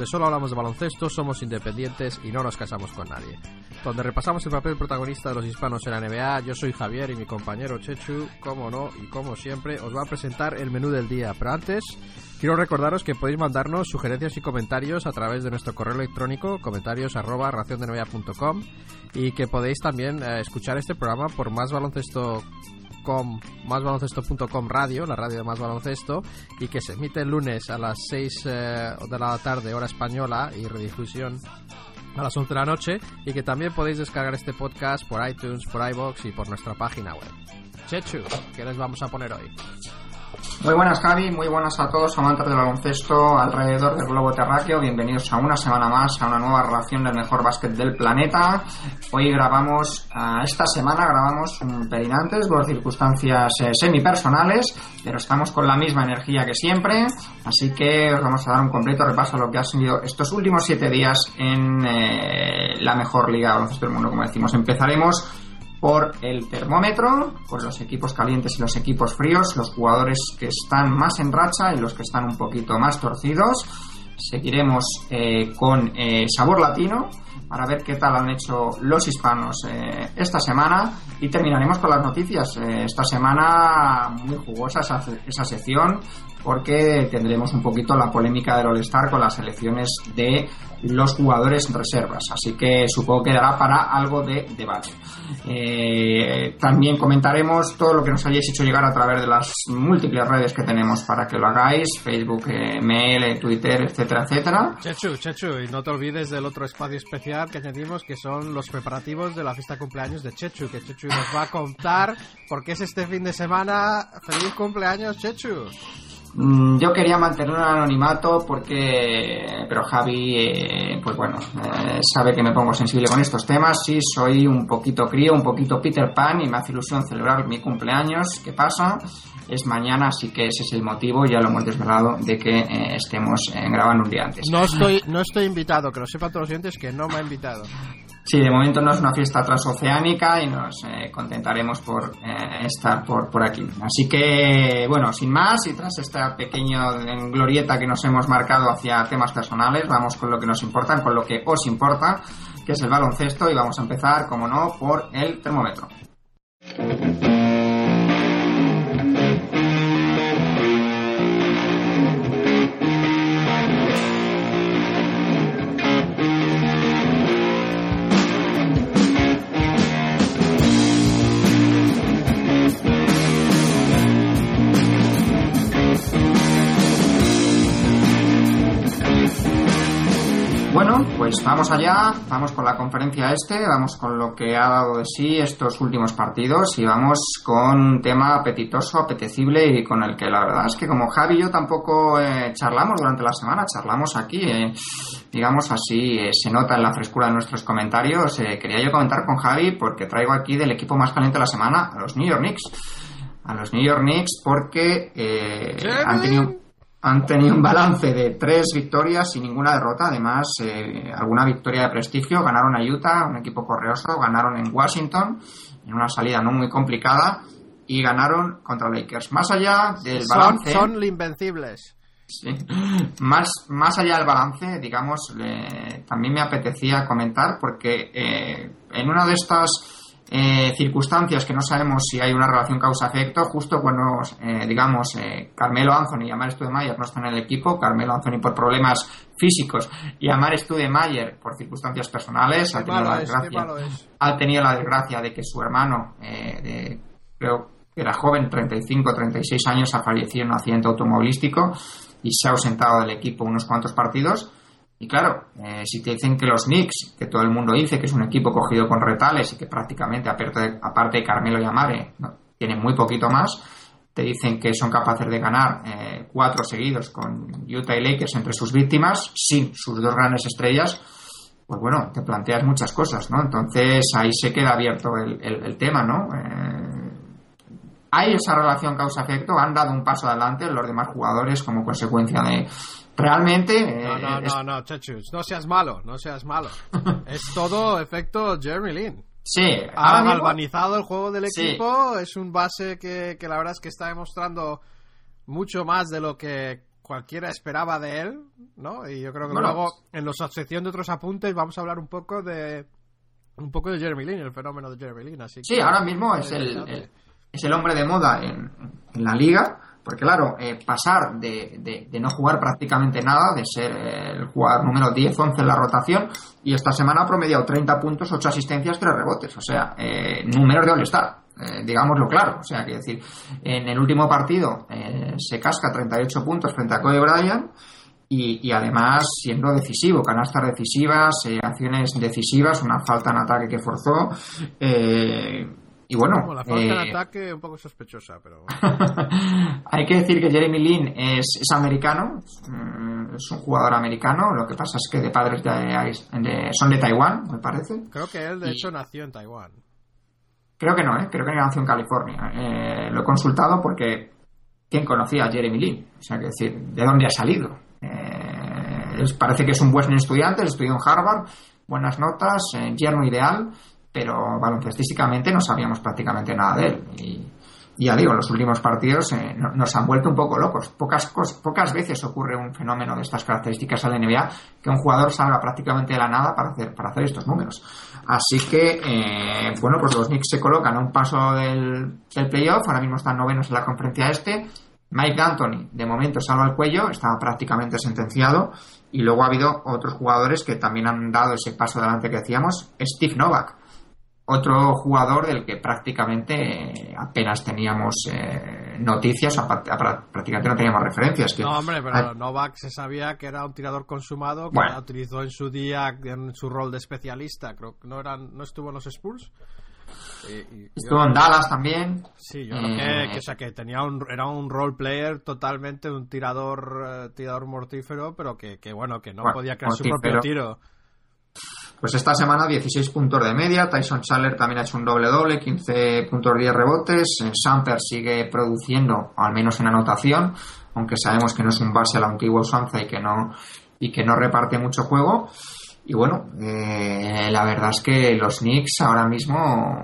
episodio número 52, donde solo hablamos de baloncesto, somos independientes y no nos casamos con nadie. Donde repasamos el papel protagonista de los hispanos en la NBA, yo soy Javier y mi compañero Chechu, como no y como siempre, os va a presentar el menú del día. Pero antes, quiero recordaros que podéis mandarnos sugerencias y comentarios a través de nuestro correo electrónico, comentarios arroba raciondenba.com y que podéis también eh, escuchar este programa por más baloncesto com, másbaloncesto.com radio, la radio de Más Baloncesto, y que se emite el lunes a las 6 eh, de la tarde, hora española, y redifusión a las 11 de la noche, y que también podéis descargar este podcast por iTunes, por iBox y por nuestra página web. Chechu, ¿qué les vamos a poner hoy? Muy buenas Javi, muy buenas a todos amantes del baloncesto alrededor del globo terráqueo. Bienvenidos a una semana más a una nueva relación del mejor básquet del planeta. Hoy grabamos, uh, esta semana grabamos un pelín antes por circunstancias eh, semipersonales, pero estamos con la misma energía que siempre. Así que os vamos a dar un completo repaso a lo que ha sido estos últimos siete días en eh, la mejor liga de baloncesto del mundo, como decimos. Empezaremos por el termómetro, por los equipos calientes y los equipos fríos, los jugadores que están más en racha y los que están un poquito más torcidos. Seguiremos eh, con eh, sabor latino para ver qué tal han hecho los hispanos eh, esta semana y terminaremos con las noticias. Esta semana muy jugosa esa, esa sección porque tendremos un poquito la polémica del All-Star con las elecciones de los jugadores reservas. Así que supongo que dará para algo de debate. Eh, también comentaremos todo lo que nos hayáis hecho llegar a través de las múltiples redes que tenemos para que lo hagáis: Facebook, eh, mail, Twitter, etcétera, etcétera. Chechu, Chechu, y no te olvides del otro espacio especial que añadimos que son los preparativos de la fiesta de cumpleaños de Chechu, que Chechu nos va a contar porque es este fin de semana. ¡Feliz cumpleaños, Chechu! Mm, yo quería mantener un anonimato porque, pero Javi, eh, pues bueno, eh, sabe que me pongo sensible con estos temas. Sí, soy un poquito crío, un poquito Peter Pan y me hace ilusión celebrar mi cumpleaños. ¿Qué pasa? Es mañana, así que ese es el motivo, ya lo hemos desvelado, de que eh, estemos grabando un día antes. No estoy, no estoy invitado, que lo sepan todos los oyentes que no me ha invitado. Sí, de momento no es una fiesta transoceánica y nos eh, contentaremos por eh, estar por, por aquí. Así que, bueno, sin más y tras esta pequeña glorieta que nos hemos marcado hacia temas personales, vamos con lo que nos importa, con lo que os importa, que es el baloncesto y vamos a empezar, como no, por el termómetro. Pues vamos allá, vamos con la conferencia este, vamos con lo que ha dado de sí estos últimos partidos y vamos con un tema apetitoso, apetecible y con el que la verdad es que como Javi y yo tampoco eh, charlamos durante la semana, charlamos aquí, eh, digamos así, eh, se nota en la frescura de nuestros comentarios. quería yo comentar con Javi porque traigo aquí del equipo más caliente de la semana a los New York Knicks. A los New York Knicks porque han tenido han tenido un balance de tres victorias y ninguna derrota. Además, eh, alguna victoria de prestigio. Ganaron a Utah, un equipo correoso. Ganaron en Washington, en una salida no muy complicada. Y ganaron contra Lakers. Más allá del balance. Son, son invencibles. Sí. Más, más allá del balance, digamos, le, también me apetecía comentar porque eh, en una de estas eh, circunstancias que no sabemos si hay una relación causa-efecto, justo cuando, eh, digamos, eh, Carmelo Anthony y Amar Studemayer no están en el equipo, Carmelo Anthony por problemas físicos y Amar Studemayer por circunstancias personales, ha tenido, la desgracia, ha tenido la desgracia de que su hermano, de, creo que era joven, 35, 36 años, ha fallecido en un accidente automovilístico y se ha ausentado del equipo unos cuantos partidos y claro, eh, si te dicen que los Knicks, que todo el mundo dice que es un equipo cogido con retales y que prácticamente, aparte de Carmelo y Amare, ¿no? tienen muy poquito más, te dicen que son capaces de ganar eh, cuatro seguidos con Utah y Lakers entre sus víctimas, sin sus dos grandes estrellas, pues bueno, te planteas muchas cosas, ¿no? Entonces ahí se queda abierto el, el, el tema, ¿no? Eh, hay esa relación causa-efecto, han dado un paso adelante los demás jugadores como consecuencia de, realmente. No, no, eh, no, no, Chechus, no seas malo, no seas malo. es todo efecto Jeremy Lin. Sí, ha galvanizado el juego del equipo. Sí. Es un base que, que, la verdad es que está demostrando mucho más de lo que cualquiera esperaba de él, ¿no? Y yo creo que luego en la sección de otros apuntes vamos a hablar un poco de un poco de Jeremy Lin, el fenómeno de Jeremy Lin. Así sí, ahora mismo es el, es el hombre de moda en, en la liga, porque claro, eh, pasar de, de, no jugar prácticamente nada, de ser el jugador número 10-11 en la rotación, y esta semana ha promediado 30 puntos, 8 asistencias, 3 rebotes, o sea, eh, números de All-Star. Eh, digámoslo claro, o sea, que decir, en el último partido eh, se casca 38 puntos frente a Cody Bryant y, y, además siendo decisivo, canastas decisivas, acciones decisivas, una falta en ataque que forzó, eh, y bueno. la falta de eh, ataque un poco sospechosa, pero. hay que decir que Jeremy Lin es, es, americano, mm, es un jugador americano. Lo que pasa es que de padres de, son de Taiwán, me parece. Creo que él, de hecho, nació en Taiwán. Creo que no, ¿eh? creo que nació en California. Eh, lo he consultado porque. ¿Quién conocía a Jeremy Lin? O sea, que decir, ¿de dónde ha salido? Eh, parece que es un buen estudiante, estudió en Harvard, buenas notas, yerno ideal pero baloncestísticamente no sabíamos prácticamente nada de él. Y, ya digo, los últimos partidos eh, nos han vuelto un poco locos. Pocas, pocas veces ocurre un fenómeno de estas características en la NBA que un jugador salga prácticamente de la nada para hacer, para hacer estos números. Así que, eh, bueno, pues los Knicks se colocan a un paso del, del playoff, ahora mismo están novenos en la conferencia este. Mike Anthony, de momento, salva el cuello, estaba prácticamente sentenciado. Y luego ha habido otros jugadores que también han dado ese paso adelante que decíamos. Steve Novak, otro jugador del que prácticamente apenas teníamos eh, noticias, o prácticamente no teníamos referencias. no, hombre, pero Novak se sabía que era un tirador consumado, que la utilizó en su día en su rol de especialista. Creo que no, eran, no estuvo en los Spurs. Estuvo en Dallas también. Sí, yo creo que, eh, que, tenía un, era un role player totalmente, un tirador eh, tirador mortífero, pero que, bueno, que no podía crear su propio tiro. Pues esta semana 16 puntos de media, Tyson Chandler también ha hecho un doble-doble, 15 puntos 10 rebotes, eh, Samper sigue produciendo, al menos en anotación, aunque sabemos que no es un base a la antigua usanza y que no, y que no reparte mucho juego. Y bueno, eh, la verdad es que los Knicks ahora mismo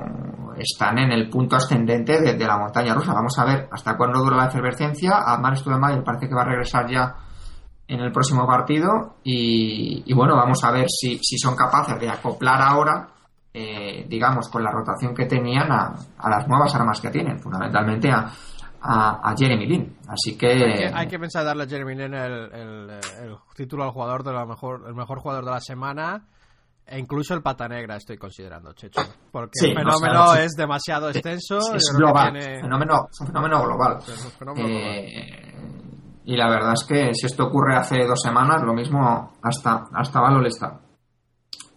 están en el punto ascendente de, la montaña rusa. Vamos a ver hasta cuándo dura la efervescencia. A Studemeyer parece que va a regresar ya en el próximo partido y, bueno, vamos a ver si, si, son capaces de acoplar ahora, eh, digamos, con la rotación que tenían a, las nuevas armas que tienen, fundamentalmente a, a, Jeremy Lin. Así que... Hay que, pensar darle a Jeremy Lin el, el, título al jugador de la mejor, el mejor jugador de la semana. E incluso el pata negra estoy considerando, Checho. Porque el fenómeno es demasiado extenso. Es, global. Fenómeno, es un fenómeno global. Eh, y la verdad es que si esto ocurre hace dos semanas, lo mismo hasta, hasta Valor está.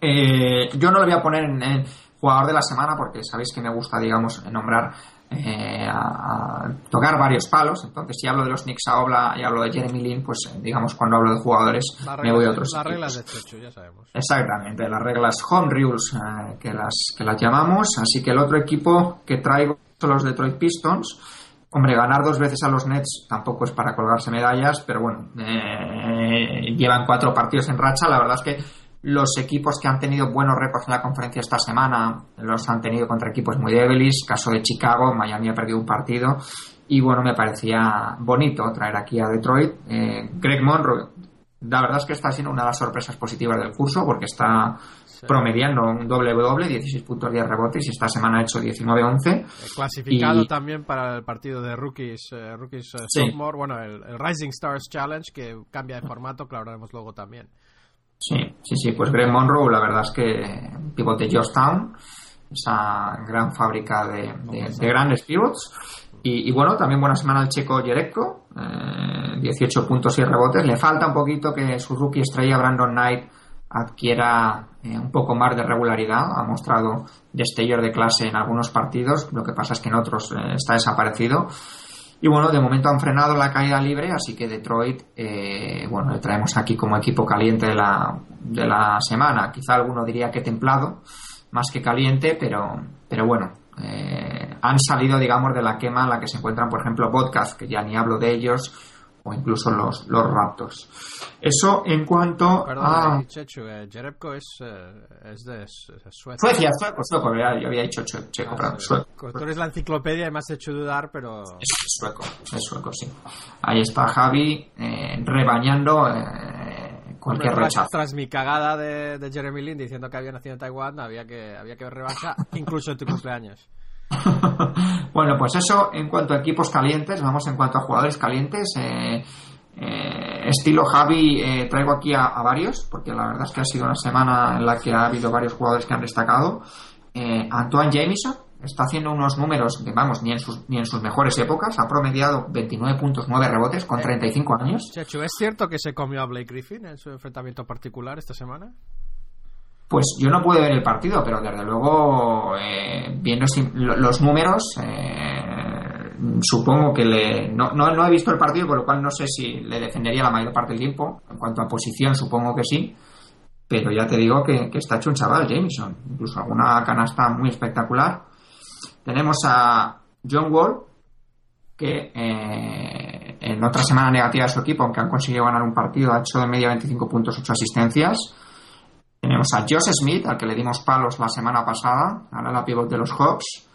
Eh, yo no lo voy a poner en, jugador de la semana porque sabéis que me gusta, digamos, nombrar, eh, a, tocar varios palos. Entonces, si hablo de los Knicks a y hablo de Jeremy Lin, pues digamos, cuando hablo de jugadores, me voy a otros. Las reglas de ya sabemos. Exactamente, las reglas home rules eh, que, las, que las llamamos. Así que el otro equipo que traigo son los Detroit Pistons Hombre, ganar dos veces a los Nets tampoco es para colgarse medallas, pero bueno, eh, llevan cuatro partidos en racha. La verdad es que los equipos que han tenido buenos récords en la conferencia esta semana los han tenido contra equipos muy débiles. Caso de Chicago, Miami ha perdido un partido. Y bueno, me parecía bonito traer aquí a Detroit. Eh, Greg Monroe, la verdad es que está siendo una de las sorpresas positivas del curso porque está promediando un doble doble, 16 puntos 10 rebotes y esta semana ha hecho 19-11. Clasificado también para el partido de rookies, eh, rookies eh, bueno, el, Rising Stars Challenge que cambia de formato, que lo hablaremos luego también. Sí, sí, sí, pues Greg Monroe, la verdad es que pivote Georgetown, esa gran fábrica de, grandes pivots. Y, bueno, también buena semana el checo Jerecko, 18 eh, puntos y rebotes. Le falta un poquito que su rookie estrella Brandon Knight adquiera eh, un poco más de regularidad. Ha mostrado destellos de clase en algunos partidos, lo que pasa es que en otros eh, está desaparecido. Y bueno, de momento han frenado la caída libre, así que Detroit, eh, bueno, le traemos aquí como equipo caliente de la, de la semana. Quizá alguno diría que templado, más que caliente, pero, pero bueno, han salido, digamos, de la quema en la que se encuentran, por ejemplo, Podcast, que ya ni hablo de ellos, o incluso los, los Raptors. Eso en cuanto a... Chechu, eh, Jerebko es, eh, es de Suecia. Suecia, sueco, sueco, yo había dicho checo, ah, sueco. Tú eres la enciclopedia y me has hecho dudar, pero... Es sueco, es sueco, sí. Ahí está Javi eh, rebañando eh, cualquier rechazo. Tras mi cagada de, de, Jeremy Lin diciendo que había nacido en Taiwán, había que, había que ver revancha, incluso en tu cumpleaños. bueno, pues eso en cuanto a equipos calientes, vamos en cuanto a jugadores calientes. Eh, eh, estilo Javi, eh, traigo aquí a, varios, porque la verdad es que ha sido una semana en la que ha habido varios jugadores que han destacado. Antoine Jameson está haciendo unos números, que, vamos, ni en, sus, ni en sus mejores épocas, ha promediado 29 puntos, 9 rebotes con 35 años. Chechu, ¿es cierto que se comió a Blake Griffin en su enfrentamiento particular esta semana? Pues yo no pude ver el partido, pero desde luego, eh, viendo los números, eh, supongo que le. No, no, he visto el partido, por lo cual no sé si le defendería la mayor parte del tiempo. En cuanto a posición, supongo que sí. Pero ya te digo que, está hecho un chaval, Jameson. Incluso alguna canasta muy espectacular. Tenemos a John Wall, que eh, en otra semana negativa de su equipo, aunque han conseguido ganar un partido, ha hecho de media 25 puntos, 8 asistencias tenemos a Josh Smith, al que le dimos palos la semana pasada, ahora la pivot de los Hawks,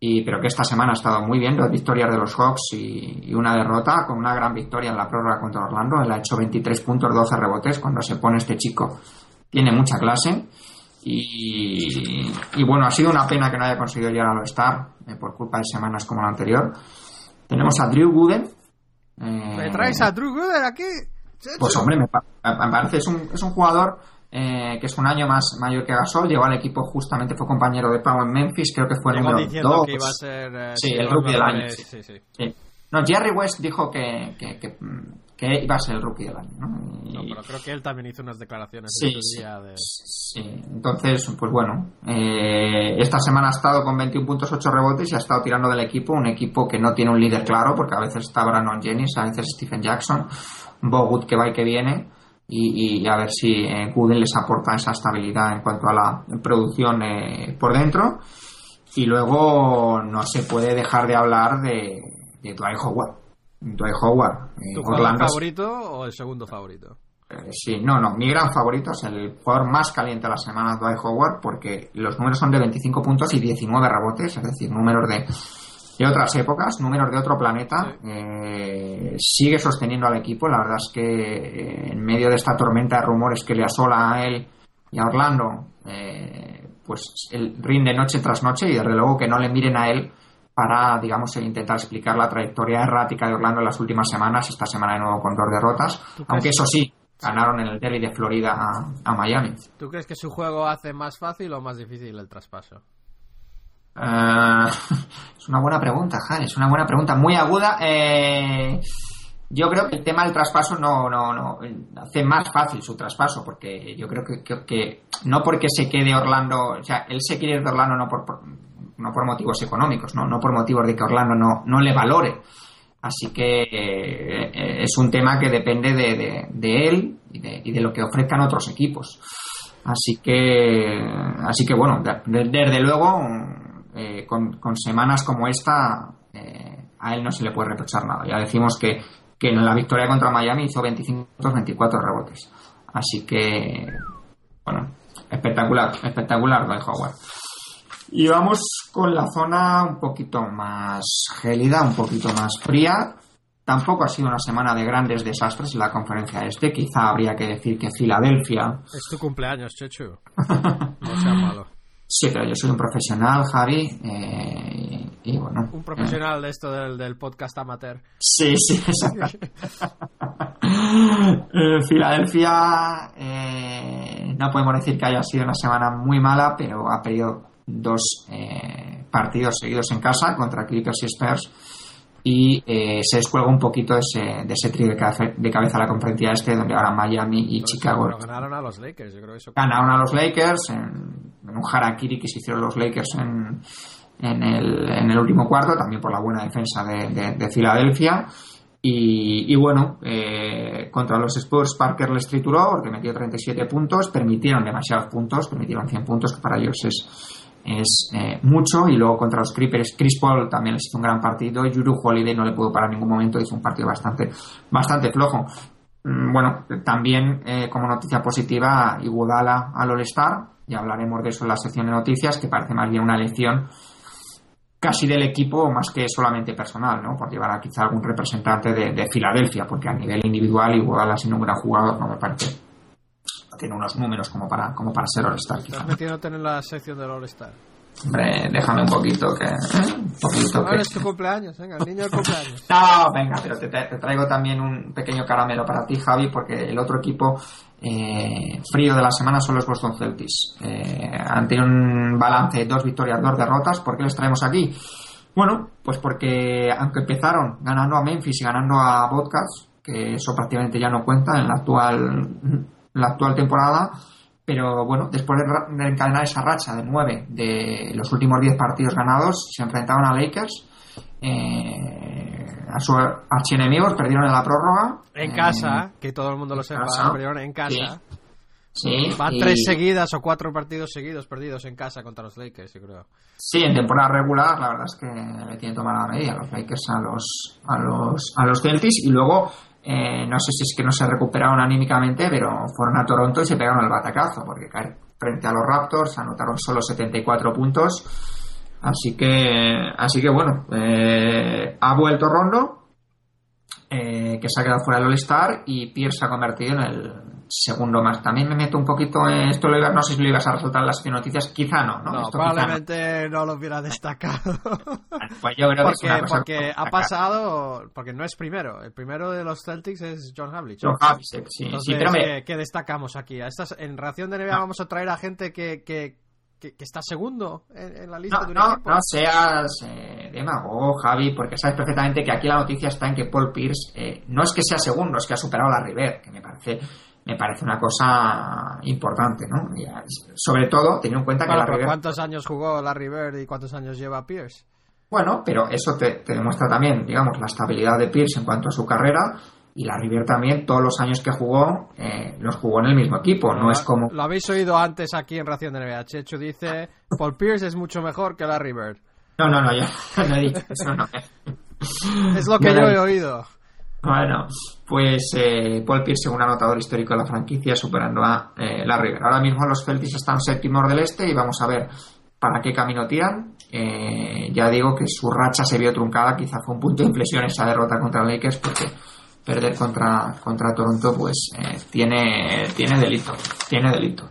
y, pero que esta semana ha estado muy bien, dos victorias de los Hawks y, una derrota, con una gran victoria en la prórroga contra Orlando. Él ha hecho 23 puntos, 12 rebotes. Cuando se pone este chico, tiene mucha clase. Y, bueno, ha sido una pena que no haya conseguido llegar al All-Star eh, por culpa de semanas como la anterior. Tenemos a Drew Gooden. Eh, ¿Me traes a Drew Gooden aquí? Pues hombre, me, parece, es un, es un jugador eh, que es un año más mayor que Gasol, llegó al equipo justamente, fue compañero de Pau en Memphis, creo que fue el número 2. Que iba a ser, eh, sí, el rookie del año. Sí, sí. No, Jerry West dijo que, que, que, iba a ser el rookie del año. ¿no? no, pero creo que él también hizo unas declaraciones sí, día de... sí, entonces, pues bueno, eh, esta semana ha estado con 21 puntos, 8 rebotes y ha estado tirando del equipo, un equipo que no tiene un líder claro, porque a veces está Brandon Jennings, a veces Stephen Jackson, Bogut que va y que viene y, a ver si eh, Google les aporta esa estabilidad en cuanto a la producción eh, por dentro. Y luego no se puede dejar de hablar de, de Dwight Howard. Dwight Howard. Eh, ¿Tu favorito o el segundo favorito? sí, no, no. Mi gran favorito es el jugador más caliente de la semana, Dwight Howard, porque los números son de 25 puntos y 19 rebotes, es decir, números de de otras épocas, números de otro planeta, eh, sigue sosteniendo al equipo. La verdad es que eh, en medio de esta tormenta de rumores que le asola a él y a Orlando, eh, pues él rinde noche tras noche y desde luego que no le miren a él para, digamos, intentar explicar la trayectoria errática de Orlando en las últimas semanas, esta semana de nuevo con dos derrotas, aunque eso sí, ganaron en el Derby de Florida a Miami. ¿Tú crees que su juego hace más fácil o más difícil el traspaso? Eh, es una buena pregunta, Jan, es una buena pregunta, muy aguda. Eh, yo creo que el tema del traspaso no, no, no hace más fácil su traspaso, porque yo creo que, que, no porque se quede Orlando, o sea, él se quiere ir de Orlando no por, no por motivos económicos, ¿no? no por motivos de que Orlando no, no le valore. Así que eh, es un tema que depende de, de, él y de, y de, lo que ofrezcan otros equipos. Así que, así que bueno, desde luego eh, con, semanas como esta, eh, a él no se le puede reprochar nada. Ya decimos que, en la victoria contra Miami hizo 25 24 rebotes. Así que, bueno, espectacular, espectacular Dwight Howard. Y vamos con la zona un poquito más gélida, un poquito más fría. Tampoco ha sido una semana de grandes desastres en la conferencia este. Quizá habría que decir que Filadelfia. Es tu cumpleaños, Chechu. no sea malo. Sí, pero yo soy un profesional, Javi. Eh, y bueno. Un profesional de esto del, podcast amateur. Sí, sí, exacto. Eh, Filadelfia, eh, no podemos decir que haya sido una semana muy mala, pero ha perdido dos partidos seguidos en casa contra Clippers y Spurs y eh, se descuelga un poquito de ese, de ese trío de, cabeza, a la conferencia este, donde ahora Miami y Chicago. ganaron a los Lakers, yo creo eso. Ganaron a los Lakers en, un harakiri que se hicieron los Lakers en, en, el, en el último cuarto, también por la buena defensa de, de, Filadelfia. Y, y bueno, eh, contra los Spurs Parker les trituró porque metió 37 puntos, permitieron demasiados puntos, permitieron 100 puntos, que para ellos es es eh, mucho y luego contra los Creepers Chris Paul también les hizo un gran partido Yuru Holiday no le pudo parar en ningún momento hizo un partido bastante bastante flojo mm, bueno también eh, como noticia positiva Iguodala al All-Star y hablaremos de eso en la sección de noticias que parece más bien una lección casi del equipo más que solamente personal, ¿no? Por llevar a quizá algún representante de, Filadelfia, porque a nivel individual igual sido un gran jugador, no me parece. Tiene unos números como para, como para ser All-Star. Estás metiéndote en la sección del All-Star. Hombre, déjame un poquito que. ¿eh? Un poquito que... es tu cumpleaños, venga, el niño del cumpleaños. no, venga, pero te, te, traigo también un pequeño caramelo para ti, Javi, porque el otro equipo eh, frío de la semana son los Boston Celtics. Eh, ante un balance de dos victorias, dos derrotas, ¿por qué les traemos aquí? Bueno, pues porque aunque empezaron ganando a Memphis y ganando a Vodcast, que eso prácticamente ya no cuenta en la actual, la actual temporada, pero bueno, después de encadenar esa racha de nueve de los últimos diez partidos ganados, se enfrentaron a Lakers. Eh, a sus archienemigos, perdieron en la prórroga. En casa, que todo el mundo lo sepa, perdieron en casa. Sí. Van tres seguidas o cuatro partidos seguidos perdidos en casa contra los Lakers, yo creo. Sí, en temporada regular, la verdad es que le tienen tomada la medida los Lakers a los, a los, a los Celtics y luego, eh, no sé si es que no se recuperaron anímicamente, pero fueron a Toronto y se pegaron el batacazo, porque frente a los Raptors anotaron solo 74 puntos. Así que, así que bueno, eh, ha vuelto Rondo, eh, que se ha quedado fuera del All-Star y Pierce ha convertido en el segundo más. También me meto un poquito en esto, lo no sé si lo ibas a resaltar en las noticias, quizá no, ¿no? probablemente no. lo hubiera destacado. pues yo creo porque, que porque ha pasado, porque no es primero, el primero de los Celtics es John Havlicek. John Havlicek, sí, sí, pero me... ¿qué, destacamos aquí? Estas, en ración de NBA vamos a traer a gente que, que que, está segundo en, la lista no, de un no, equipo. No seas eh, demagogo, Javi, porque sabes perfectamente que aquí la noticia está en que Paul Pierce eh, no es que sea segundo, es que ha superado a la River, que me parece me parece una cosa importante, ¿no? sobre todo teniendo en cuenta que la River... ¿Cuántos años jugó la River y cuántos años lleva Pierce? Bueno, pero eso te, te, demuestra también, digamos, la estabilidad de Pierce en cuanto a su carrera y la River también, todos los años que jugó, eh, los jugó en el mismo equipo. No, es como. Lo habéis oído antes aquí en Ración de NBA. Checho dice: Paul Pierce es mucho mejor que la River. No, no, no, yo no he dicho eso, no. es lo que yo he oído. Bueno, pues eh, Paul Pierce un anotador histórico de la franquicia, superando a eh, la River. Ahora mismo los Celtics están séptimos del este y vamos a ver para qué camino tiran. ya digo que su racha se vio truncada, quizá fue un punto de inflexión esa derrota contra Lakers, porque perder contra, contra Toronto, pues eh, tiene, tiene delito, tiene delito.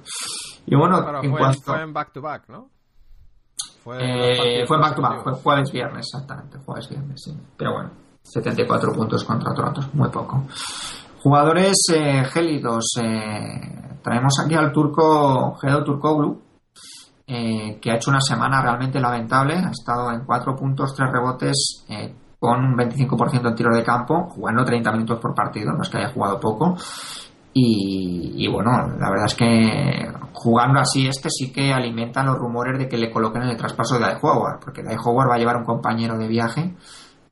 Y bueno, en fue, cuanto... fue en back to back, ¿no? Fue, eh, fue en back to back, fue jueves viernes, exactamente, jueves viernes, sí. Pero bueno, 74 puntos contra Toronto, muy poco. Jugadores eh, gélidos, eh, traemos aquí al turco Gedo Turkoglu, eh, que ha hecho una semana realmente lamentable, ha estado en 4 puntos, 3 rebotes, eh, con un 25% en tiro de campo, jugando 30 minutos por partido, no es que haya jugado poco. Y, bueno, la verdad es que jugando así este sí que alimenta los rumores de que le coloquen en el traspaso de Dai Howard, porque Dai Howard va a llevar un compañero de viaje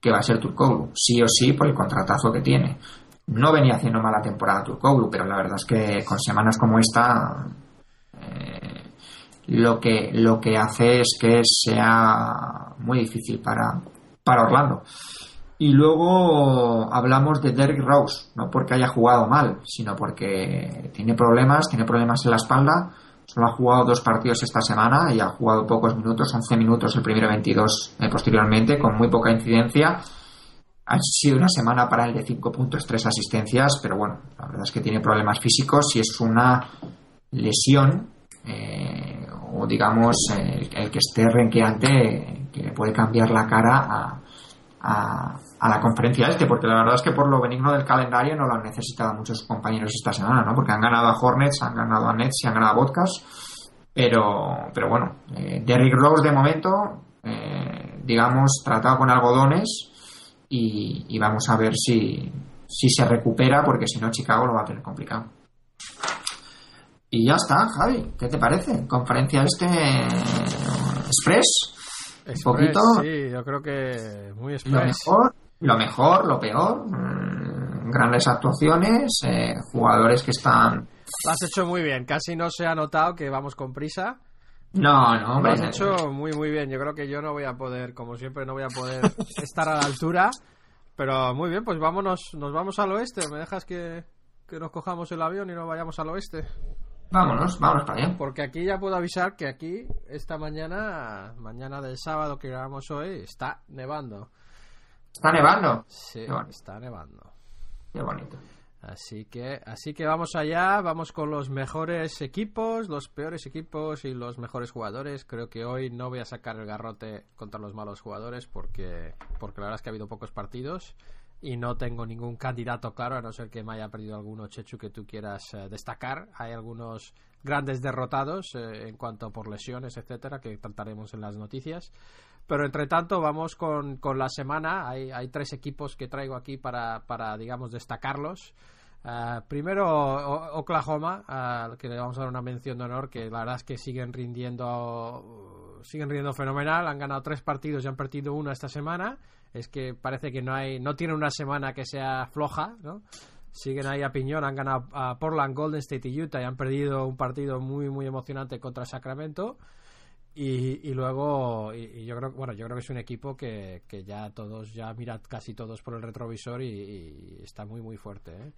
que va a ser Turkoglu, sí o sí por el contratazo que tiene. No venía haciendo mala temporada Turkoglu, pero la verdad es que con semanas como esta eh, lo que lo que hace es que sea muy difícil para, para Orlando. Y luego hablamos de Derrick Rose, no porque haya jugado mal, sino porque tiene problemas, tiene problemas en la espalda. Solo ha jugado dos partidos esta semana y ha jugado pocos minutos, 11 minutos el primero 22 eh, posteriormente, con muy poca incidencia. Ha sido una semana para él de 5 puntos, 3 asistencias, pero bueno, la verdad es que tiene problemas físicos y es una lesión, eh, o digamos, el, el que esté renqueante que le puede cambiar la cara a, a, la conferencia este, porque la verdad es que por lo benigno del calendario no lo han necesitado muchos compañeros esta semana, ¿no? Porque han ganado a Hornets, han ganado a Nets y han ganado a Vodkas, pero, pero bueno, eh, Derrick Rose de momento, eh, digamos, tratado con algodones y, vamos a ver si, si se recupera, porque si no Chicago lo va a tener complicado. Y ya está, Javi, ¿qué te parece? Conferencia este Express un poquito. Sí, yo creo que muy Lo mejor, lo mejor, lo peor. Mm, grandes actuaciones, eh, jugadores que están. Lo has hecho muy bien, casi no se ha notado que vamos con prisa. No, no, hombre. Lo has hecho muy, muy bien. Yo creo que yo no voy a poder, como siempre, no voy a poder estar a la altura. Pero muy bien, pues vámonos, nos vamos al oeste. ¿Me dejas que, que nos cojamos el avión y nos vayamos al oeste? Vámonos, vámonos para allá. Porque aquí ya puedo avisar que aquí, esta mañana, mañana del sábado que grabamos hoy, está nevando. ¿Está nevando? Sí, está nevando. Qué bonito. Así que, así que vamos allá, vamos con los mejores equipos, los peores equipos y los mejores jugadores. Creo que hoy no voy a sacar el garrote contra los malos jugadores porque, porque la verdad es que ha habido pocos partidos y no tengo ningún candidato claro, a no ser que me haya perdido alguno, Chechu, que tú quieras eh, destacar. Hay algunos grandes derrotados eh, en cuanto por lesiones, etcétera, que trataremos en las noticias. Pero entre tanto, vamos con, con la semana. Hay, hay, tres equipos que traigo aquí para, para digamos, destacarlos. Uh, primero Oklahoma, uh, que le vamos a dar una mención de honor, que la verdad es que siguen rindiendo, siguen rindiendo fenomenal. Han ganado tres partidos y han perdido uno esta semana. Es que parece que no hay, no tienen una semana que sea floja, ¿no? Siguen ahí a piñón, han ganado a Portland, Golden State y Utah y han perdido un partido muy muy emocionante contra Sacramento. Y, y luego, y, yo creo bueno, yo creo que es un equipo que, que ya todos, ya mira casi todos por el retrovisor y, y está muy muy fuerte. ¿eh?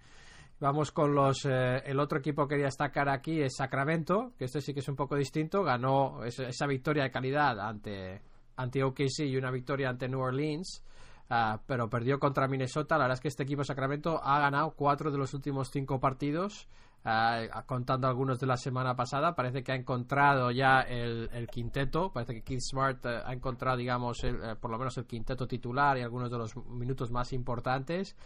Vamos con los. Eh, el otro equipo que quería destacar aquí es Sacramento, que este sí que es un poco distinto. Ganó esa, victoria de calidad ante, ante OKC y una victoria ante New Orleans. Uh, pero perdió contra Minnesota. La verdad es que este equipo Sacramento ha ganado cuatro de los últimos cinco partidos, uh, contando algunos de la semana pasada. Parece que ha encontrado ya el, quinteto. Parece que Keith Smart uh, ha encontrado, digamos, el, por lo menos el quinteto titular y algunos de los minutos más importantes.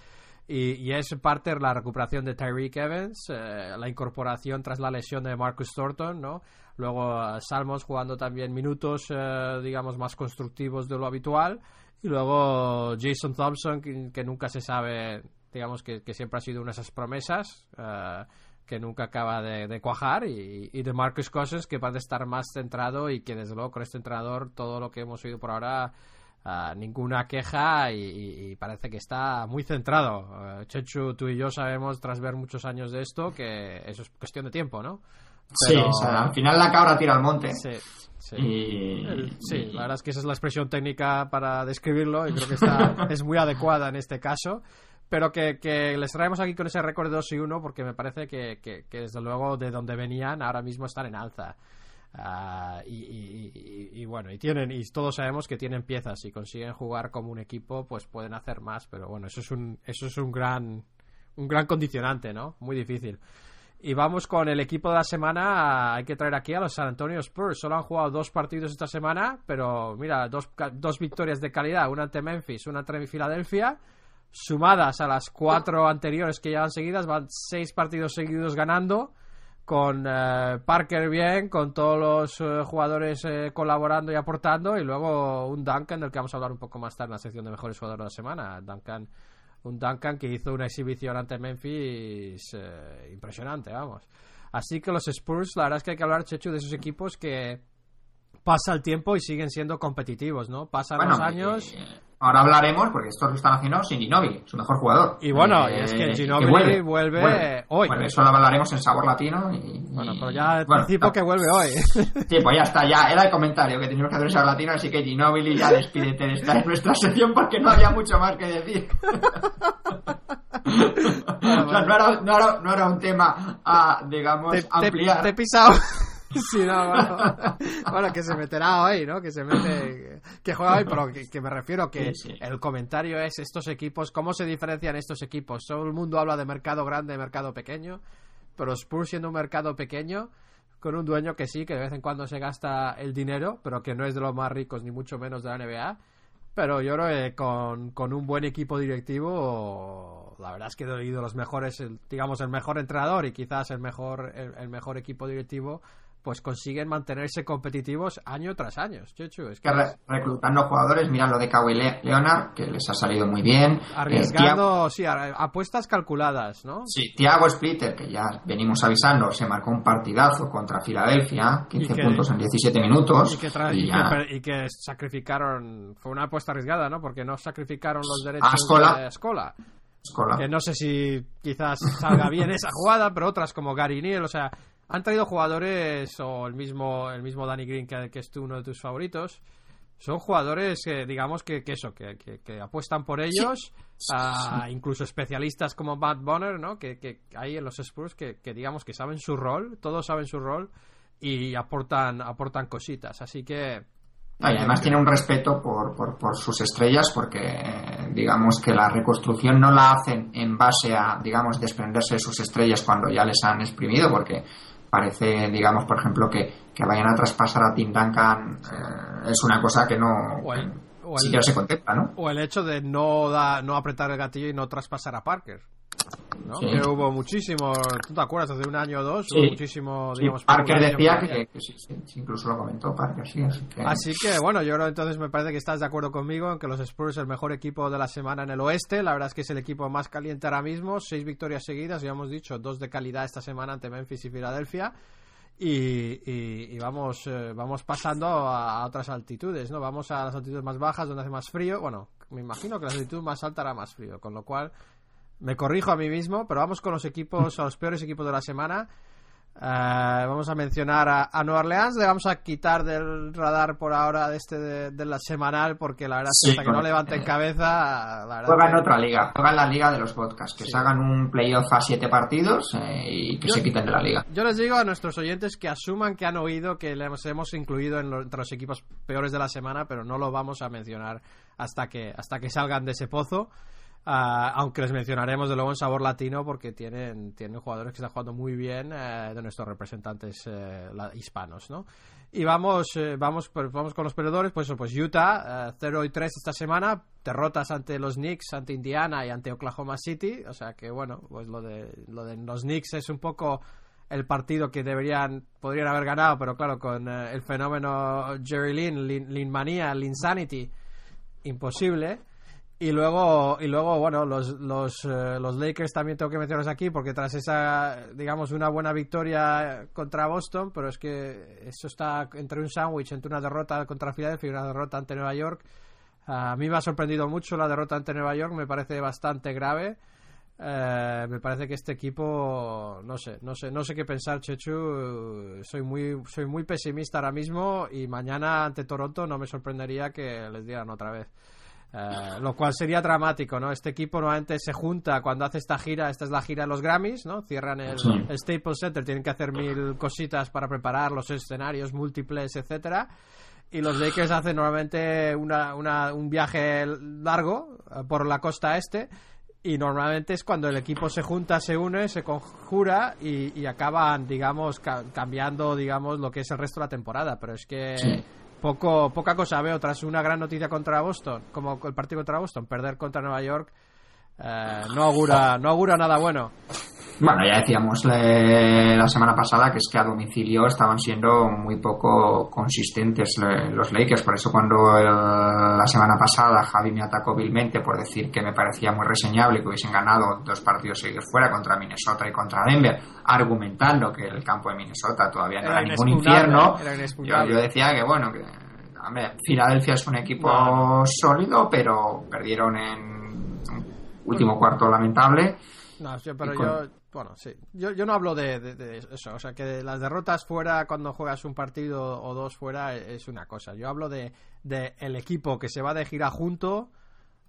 Y, y, es parte de la recuperación de Tyreek Evans, eh, la incorporación tras la lesión de Marcus Thornton, ¿no? Luego uh, Salmos jugando también minutos, eh, digamos, más constructivos de lo habitual. Y luego Jason Thompson, que, nunca se sabe, digamos, que, que, siempre ha sido una de esas promesas, que nunca acaba de, cuajar. Y, y, de Marcus Cousins, que parece estar más centrado y que, desde luego, con este entrenador, todo lo que hemos oído por ahora Uh, ninguna queja y, parece que está muy centrado. Uh, Chechu, tú y yo sabemos, tras ver muchos años de esto, que eso es cuestión de tiempo, ¿no? Pero... Sí, o sea, al final la cabra tira al monte. Sí, sí. Y... El, sí, la verdad es que esa es la expresión técnica para describirlo y creo que está, es muy adecuada en este caso. Pero que, que, les traemos aquí con ese récord de 2 y 1 porque me parece que, que, que, desde luego de donde venían ahora mismo están en alza. Y, y, bueno, y tienen, y todos sabemos que tienen piezas. Si consiguen jugar como un equipo, pues pueden hacer más. Pero bueno, eso es un, eso es un gran, un gran condicionante, ¿no? Muy difícil. Y vamos con el equipo de la semana. Hay que traer aquí a los San Antonio Spurs. Solo han jugado dos partidos esta semana, pero mira, dos, dos victorias de calidad. Una ante Memphis, una ante Filadelfia. Sumadas a las cuatro anteriores que llevan seguidas, van seis partidos seguidos ganando con eh, Parker bien, con todos los eh, jugadores eh, colaborando y aportando, y luego un Duncan del que vamos a hablar un poco más tarde en la sección de mejores jugadores de la semana. Duncan, un Duncan que hizo una exhibición ante Memphis impresionante, vamos. Así que los Spurs, la verdad es que hay que hablar, Chechu, de esos equipos que pasa el tiempo y siguen siendo competitivos, ¿no? Pasan bueno, los años. Ahora hablaremos, porque estos lo están haciendo sin Ginobili, su mejor jugador. Y bueno, eh, es que Ginobili vuelve, vuelve, vuelve, hoy. Bueno, eso lo hablaremos en Sabor Latino. Y, bueno, pero ya bueno, anticipo no. que vuelve hoy. Sí, pues ya está, ya era el comentario que teníamos que hacer en Sabor Latino, así que Ginobili ya despídete de estar en nuestra sección porque no había mucho más que decir. Bueno, bueno. No, era, no, era, no, era, un tema a, digamos, te, ampliar. Te, te he pisado. Sí, no, bueno, bueno, que se meterá hoy, ¿no? Que se mete, que juega hoy, pero que, que me refiero que Sí, sí. el comentario es estos equipos, ¿cómo se diferencian estos equipos? Todo el mundo habla de mercado grande, mercado pequeño, pero Spurs siendo un mercado pequeño, con un dueño que sí, que de vez en cuando se gasta el dinero, pero que no es de los más ricos ni mucho menos de la NBA, pero yo creo que con, con un buen equipo directivo, la verdad es que he oído los mejores, el, digamos, el mejor entrenador y quizás el mejor, el, el mejor equipo directivo, pues consiguen mantenerse competitivos año tras año. Chechu, es que re reclutando jugadores, mira lo de Kawhi Le Leonard, que les ha salido muy bien. Arriesgando, eh, sí, apuestas calculadas, ¿no? Sí, Thiago Splitter, que ya venimos avisando, se marcó un partidazo contra Filadelfia, 15 que, puntos en 17 minutos. Y que, y, y, que, y que, sacrificaron, fue una apuesta arriesgada, ¿no? Porque no sacrificaron los derechos de Escola. Escola. Que no sé si quizás salga bien esa jugada, pero otras como Gary Neal, o sea, han traído jugadores, o el mismo, el mismo Danny Green, que, que es uno de tus favoritos, son jugadores que digamos que, eso que, que, apuestan por ellos incluso especialistas como Matt Bonner no que, que hay en los Spurs que, digamos que saben su rol todos saben su rol y aportan aportan cositas. Así que y además tiene un respeto por, por, por, sus estrellas porque digamos que la reconstrucción no la hacen en base a digamos desprenderse de sus estrellas cuando ya les han exprimido porque parece, digamos, por ejemplo, que, que vayan a traspasar a Tim Duncan eh, es una cosa que no se contempla, ¿no? O el hecho de no, da, no apretar el gatillo y no traspasar a Parker. ¿No? Que hubo muchísimo, ¿tú te acuerdas? Hace un año o dos, hubo muchísimo, digamos... Parker decía que, incluso lo comentó Parker, sí, así que... Así que, bueno, yo creo entonces me parece que estás de acuerdo conmigo en que los Spurs es el mejor equipo de la semana en el oeste, la verdad es que es el equipo más caliente ahora mismo, seis victorias seguidas, ya hemos dicho, dos de calidad esta semana ante Memphis y Filadelfia, y, vamos eh, vamos pasando a, otras altitudes, ¿no? Vamos a las altitudes más bajas donde hace más frío. Bueno, me imagino que la altitud más alta hará más frío, con lo cual me corrijo a mí mismo, pero vamos con los equipos, a los peores equipos de la semana. Eh, vamos a mencionar a, a, Nueva Orleans, le vamos a quitar del radar por ahora de este de, la semanal, porque la verdad es que hasta que no levanten cabeza. La juegan en otra liga, juegan la liga de los podcasts, que se hagan un playoff a siete partidos eh, y que se quiten de la liga. Yo les digo a nuestros oyentes que asuman que han oído que les hemos incluido en entre los equipos peores de la semana, pero no lo vamos a mencionar hasta que, hasta que salgan de ese pozo. Ah, aunque les mencionaremos de luego en sabor latino porque tienen, tienen jugadores que están jugando muy bien eh, de nuestros representantes eh, hispanos, ¿no? Y vamos, eh, vamos, vamos con los perdedores, pues, pues Utah, 0 y 3 esta semana, derrotas ante los Knicks, ante Indiana y ante Oklahoma City, o sea que bueno, pues lo de, lo de los Knicks es un poco el partido que deberían, podrían haber ganado, pero claro, con el fenómeno Jerry Lin, Lin, Lin Manía, Linsanity, imposible. Y luego, y luego bueno, los, los, eh, los Lakers también tengo que mencionarlos aquí porque tras esa, digamos, una buena victoria contra Boston, pero es que eso está entre un sándwich, entre una derrota contra Philadelphia y una derrota ante Nueva York. A mí me ha sorprendido mucho la derrota ante Nueva York, me parece bastante grave. Eh, me parece que este equipo, no sé, no sé, no sé qué pensar, Chechu. Soy muy, soy muy pesimista ahora mismo y mañana ante Toronto no me sorprendería que les dieran otra vez. Eh, lo cual sería dramático, ¿no? Este equipo normalmente se junta cuando hace esta gira, esta es la gira de los Grammys, ¿no? Cierran el, Staples Center, tienen que hacer mil cositas para preparar los escenarios múltiples, etcétera. Y los Lakers hacen normalmente una, una, un viaje largo eh, por la costa este y normalmente es cuando el equipo se junta, se une, se conjura y, acaban, digamos, cambiando, digamos, lo que es el resto de la temporada. Pero es que poco, poca cosa veo tras una gran noticia contra Boston, como el partido contra Boston, perder contra Nueva York, eh, no, augura, no augura nada bueno. Bueno, ya decíamos la semana pasada que es que a domicilio estaban siendo muy poco consistentes los Lakers. Por eso cuando la semana pasada Javi me atacó vilmente por decir que me parecía muy reseñable que hubiesen ganado dos partidos seguidos fuera contra Minnesota y contra Denver, argumentando que el campo de Minnesota todavía no era, ningún infierno, yo, decía que bueno, que Filadelfia es un equipo sólido, pero perdieron en último cuarto lamentable. No, pero yo bueno, sí. Yo, yo no hablo de, eso. O sea, que las derrotas fuera cuando juegas un partido o dos fuera es una cosa. Yo hablo de, el equipo que se va de gira junto.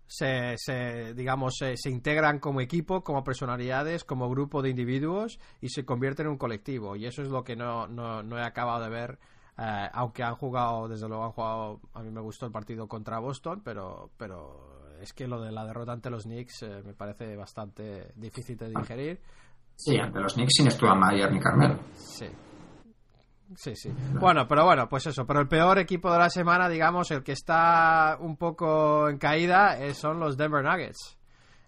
Se, se digamos se, integran como equipo como personalidades como grupo de individuos y se convierten en un colectivo y eso es lo que no, no, no he acabado de ver eh, aunque han jugado desde luego han jugado a mí me gustó el partido contra Boston pero pero es que lo de la derrota ante los Knicks eh, me parece bastante difícil de digerir Sí, ante los Knicks sin estuvo Mayer ni Carmelo. Sí. Sí, sí. Bueno, pero bueno, pues eso. Pero el peor equipo de la semana, digamos, el que está un poco en caída, eh, son los Denver Nuggets.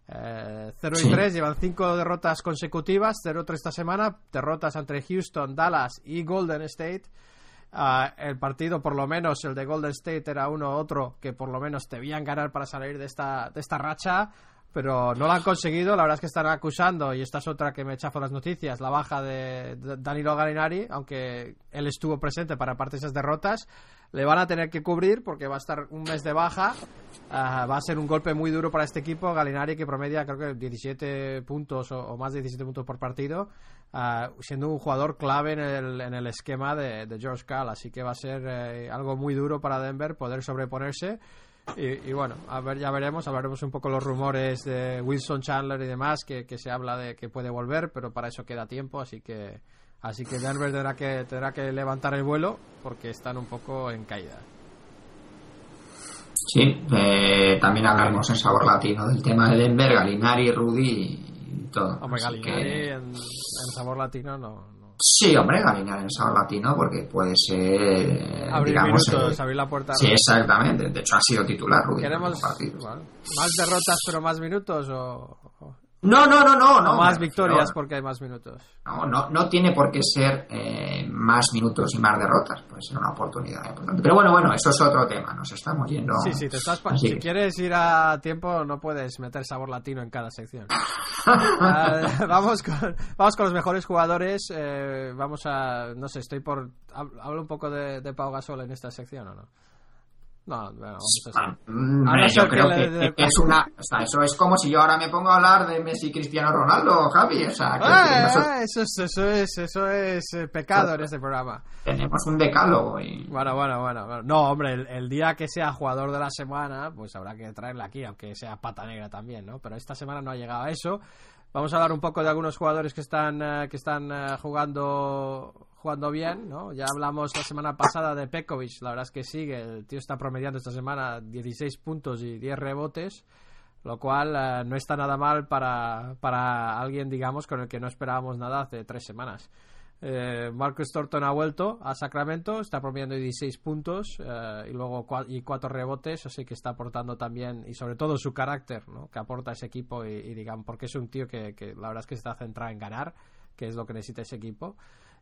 0 eh, y 3, llevan 5 derrotas consecutivas. 0-3 esta semana, derrotas entre Houston, Dallas y Golden State. El partido, por lo menos, el de Golden State era uno u otro que por lo menos debían ganar para salir de esta, de esta racha pero no lo han conseguido. La verdad es que están acusando, y esta es otra que me chafo las noticias, la baja de Danilo Galinari, aunque él estuvo presente para parte de esas derrotas. Le van a tener que cubrir porque va a estar un mes de baja. Ah, va a ser un golpe muy duro para este equipo. Galinari que promedia creo que 17 puntos o, más de 17 puntos por partido, ah, siendo un jugador clave en el, en el esquema de, George Cal. Así que va a ser eh, algo muy duro para Denver poder sobreponerse. Y, bueno, a ver, ya veremos, hablaremos un poco los rumores de Wilson Chandler y demás, que, se habla de que puede volver, pero para eso queda tiempo, así que así que Denver tendrá que tendrá que levantar el vuelo porque están un poco en caída. Sí, eh, también hablaremos en Sabor Latino del tema de Denver, Galinari, Rudy y todo. Hombre, Galinari en, Sabor Latino no, Sí, hombre, Galinari en Sabor Latino porque puede ser. Abrir minutos, abrir la puerta. Sí, exactamente. De hecho, ha sido titular Rudy. ¿Queremos más derrotas pero más minutos o, no, no, no, no. no más victorias porque hay más minutos. No, no, no tiene por qué ser eh, más minutos y más derrotas. Puede ser una oportunidad importante. Pero bueno, bueno, eso es otro tema. Nos estamos yendo. Sí, sí, te estás si quieres ir a tiempo, no puedes meter sabor latino en cada sección. uh, vamos, con, vamos con los mejores jugadores. Eh, vamos a. No sé, estoy por. Hablo un poco de, de Pau Gasol en esta sección o no. No, bueno, yo creo que, es una. O sea, eso es como si yo ahora me pongo a hablar de Messi y Cristiano Ronaldo, Javi. O sea, eh, eso, es, eso es, eso es eh, pecado en este programa. Tenemos un decálogo. Y... Bueno, bueno, bueno, No, hombre, el, día que sea jugador de la semana, pues habrá que traerle aquí, aunque sea pata negra también, ¿no? Pero esta semana no ha llegado a eso. Vamos a hablar un poco de algunos jugadores que están, eh, que están jugando jugando bien, ¿no? Ya hablamos la semana pasada de Pekovic, la verdad es que sigue, el tío está promediando esta semana 16 puntos y 10 rebotes, lo cual eh, no está nada mal para, para alguien, digamos, con el que no esperábamos nada hace tres semanas. Eh, Marcus Thornton ha vuelto a Sacramento, está promediando 16 puntos eh, y luego y cuatro rebotes, así que está aportando también, y sobre todo su carácter, ¿no? que aporta ese equipo y, y digamos, porque es un tío que, que, la verdad es que está centrado en ganar, que es lo que necesita ese equipo.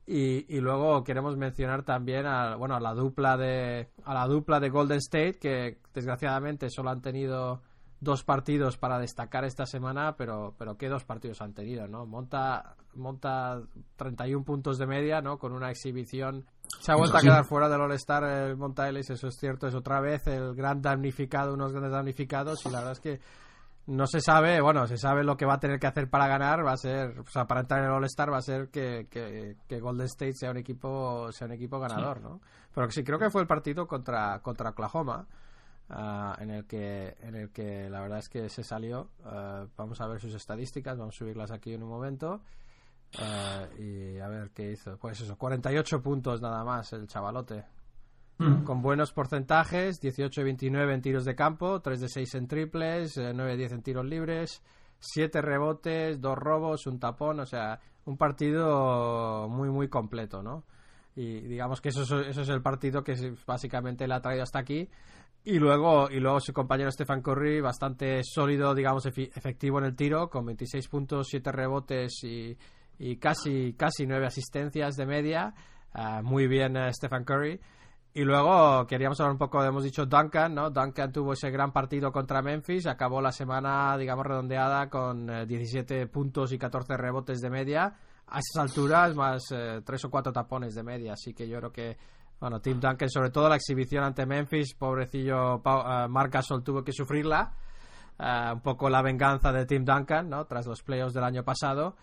Y, luego queremos mencionar también a, bueno, a la dupla de a la dupla de Golden State que desgraciadamente solo han tenido dos partidos para destacar esta semana, pero pero qué dos partidos han tenido, ¿no? Monta monta 31 puntos de media, ¿no? Con una exhibición se ha vuelto a quedar fuera del All-Star el Monta Ellis, eso es cierto, es otra vez el gran damnificado, unos grandes damnificados y la verdad es que no se sabe, bueno, se sabe lo que va a tener que hacer para ganar, va a ser, o sea, para entrar en el All-Star va a ser que, que, Golden State sea un equipo, sea un equipo ganador, ¿no? Pero sí, creo que fue el partido contra, contra Oklahoma, ah, en el que, en el que la verdad es que se salió. Ah, vamos a ver sus estadísticas, vamos a subirlas aquí en un momento. Ah, y a ver qué hizo. Pues eso, 48 puntos nada más el chavalote. Mm. con buenos porcentajes, 18-29 en tiros de campo, 3 de 6 en triples, 9-10 eh, en tiros libres, 7 rebotes, 2 robos, un tapón, o sea, un partido muy, muy completo, ¿no? Y digamos que eso, eso es el partido que básicamente le ha traído hasta aquí. Y luego, y luego su compañero Stefan Curry, bastante sólido, digamos, efectivo en el tiro, con 26 puntos, 7 rebotes y, y casi, casi 9 asistencias de media. Ah, muy bien uh, Stephen Curry. Y luego queríamos hablar un poco, hemos dicho Duncan, ¿no? Duncan tuvo ese gran partido contra Memphis, acabó la semana, digamos, redondeada con 17 eh, puntos y 14 rebotes de media. A esas alturas, más eh, 3 o 4 tapones de media. Así que yo creo que, bueno, Tim Duncan, sobre todo la exhibición ante Memphis, pobrecillo uh, Marc Gasol tuvo que sufrirla. Eh, un poco la venganza de Tim Duncan, ¿no? Tras los playoffs del año pasado.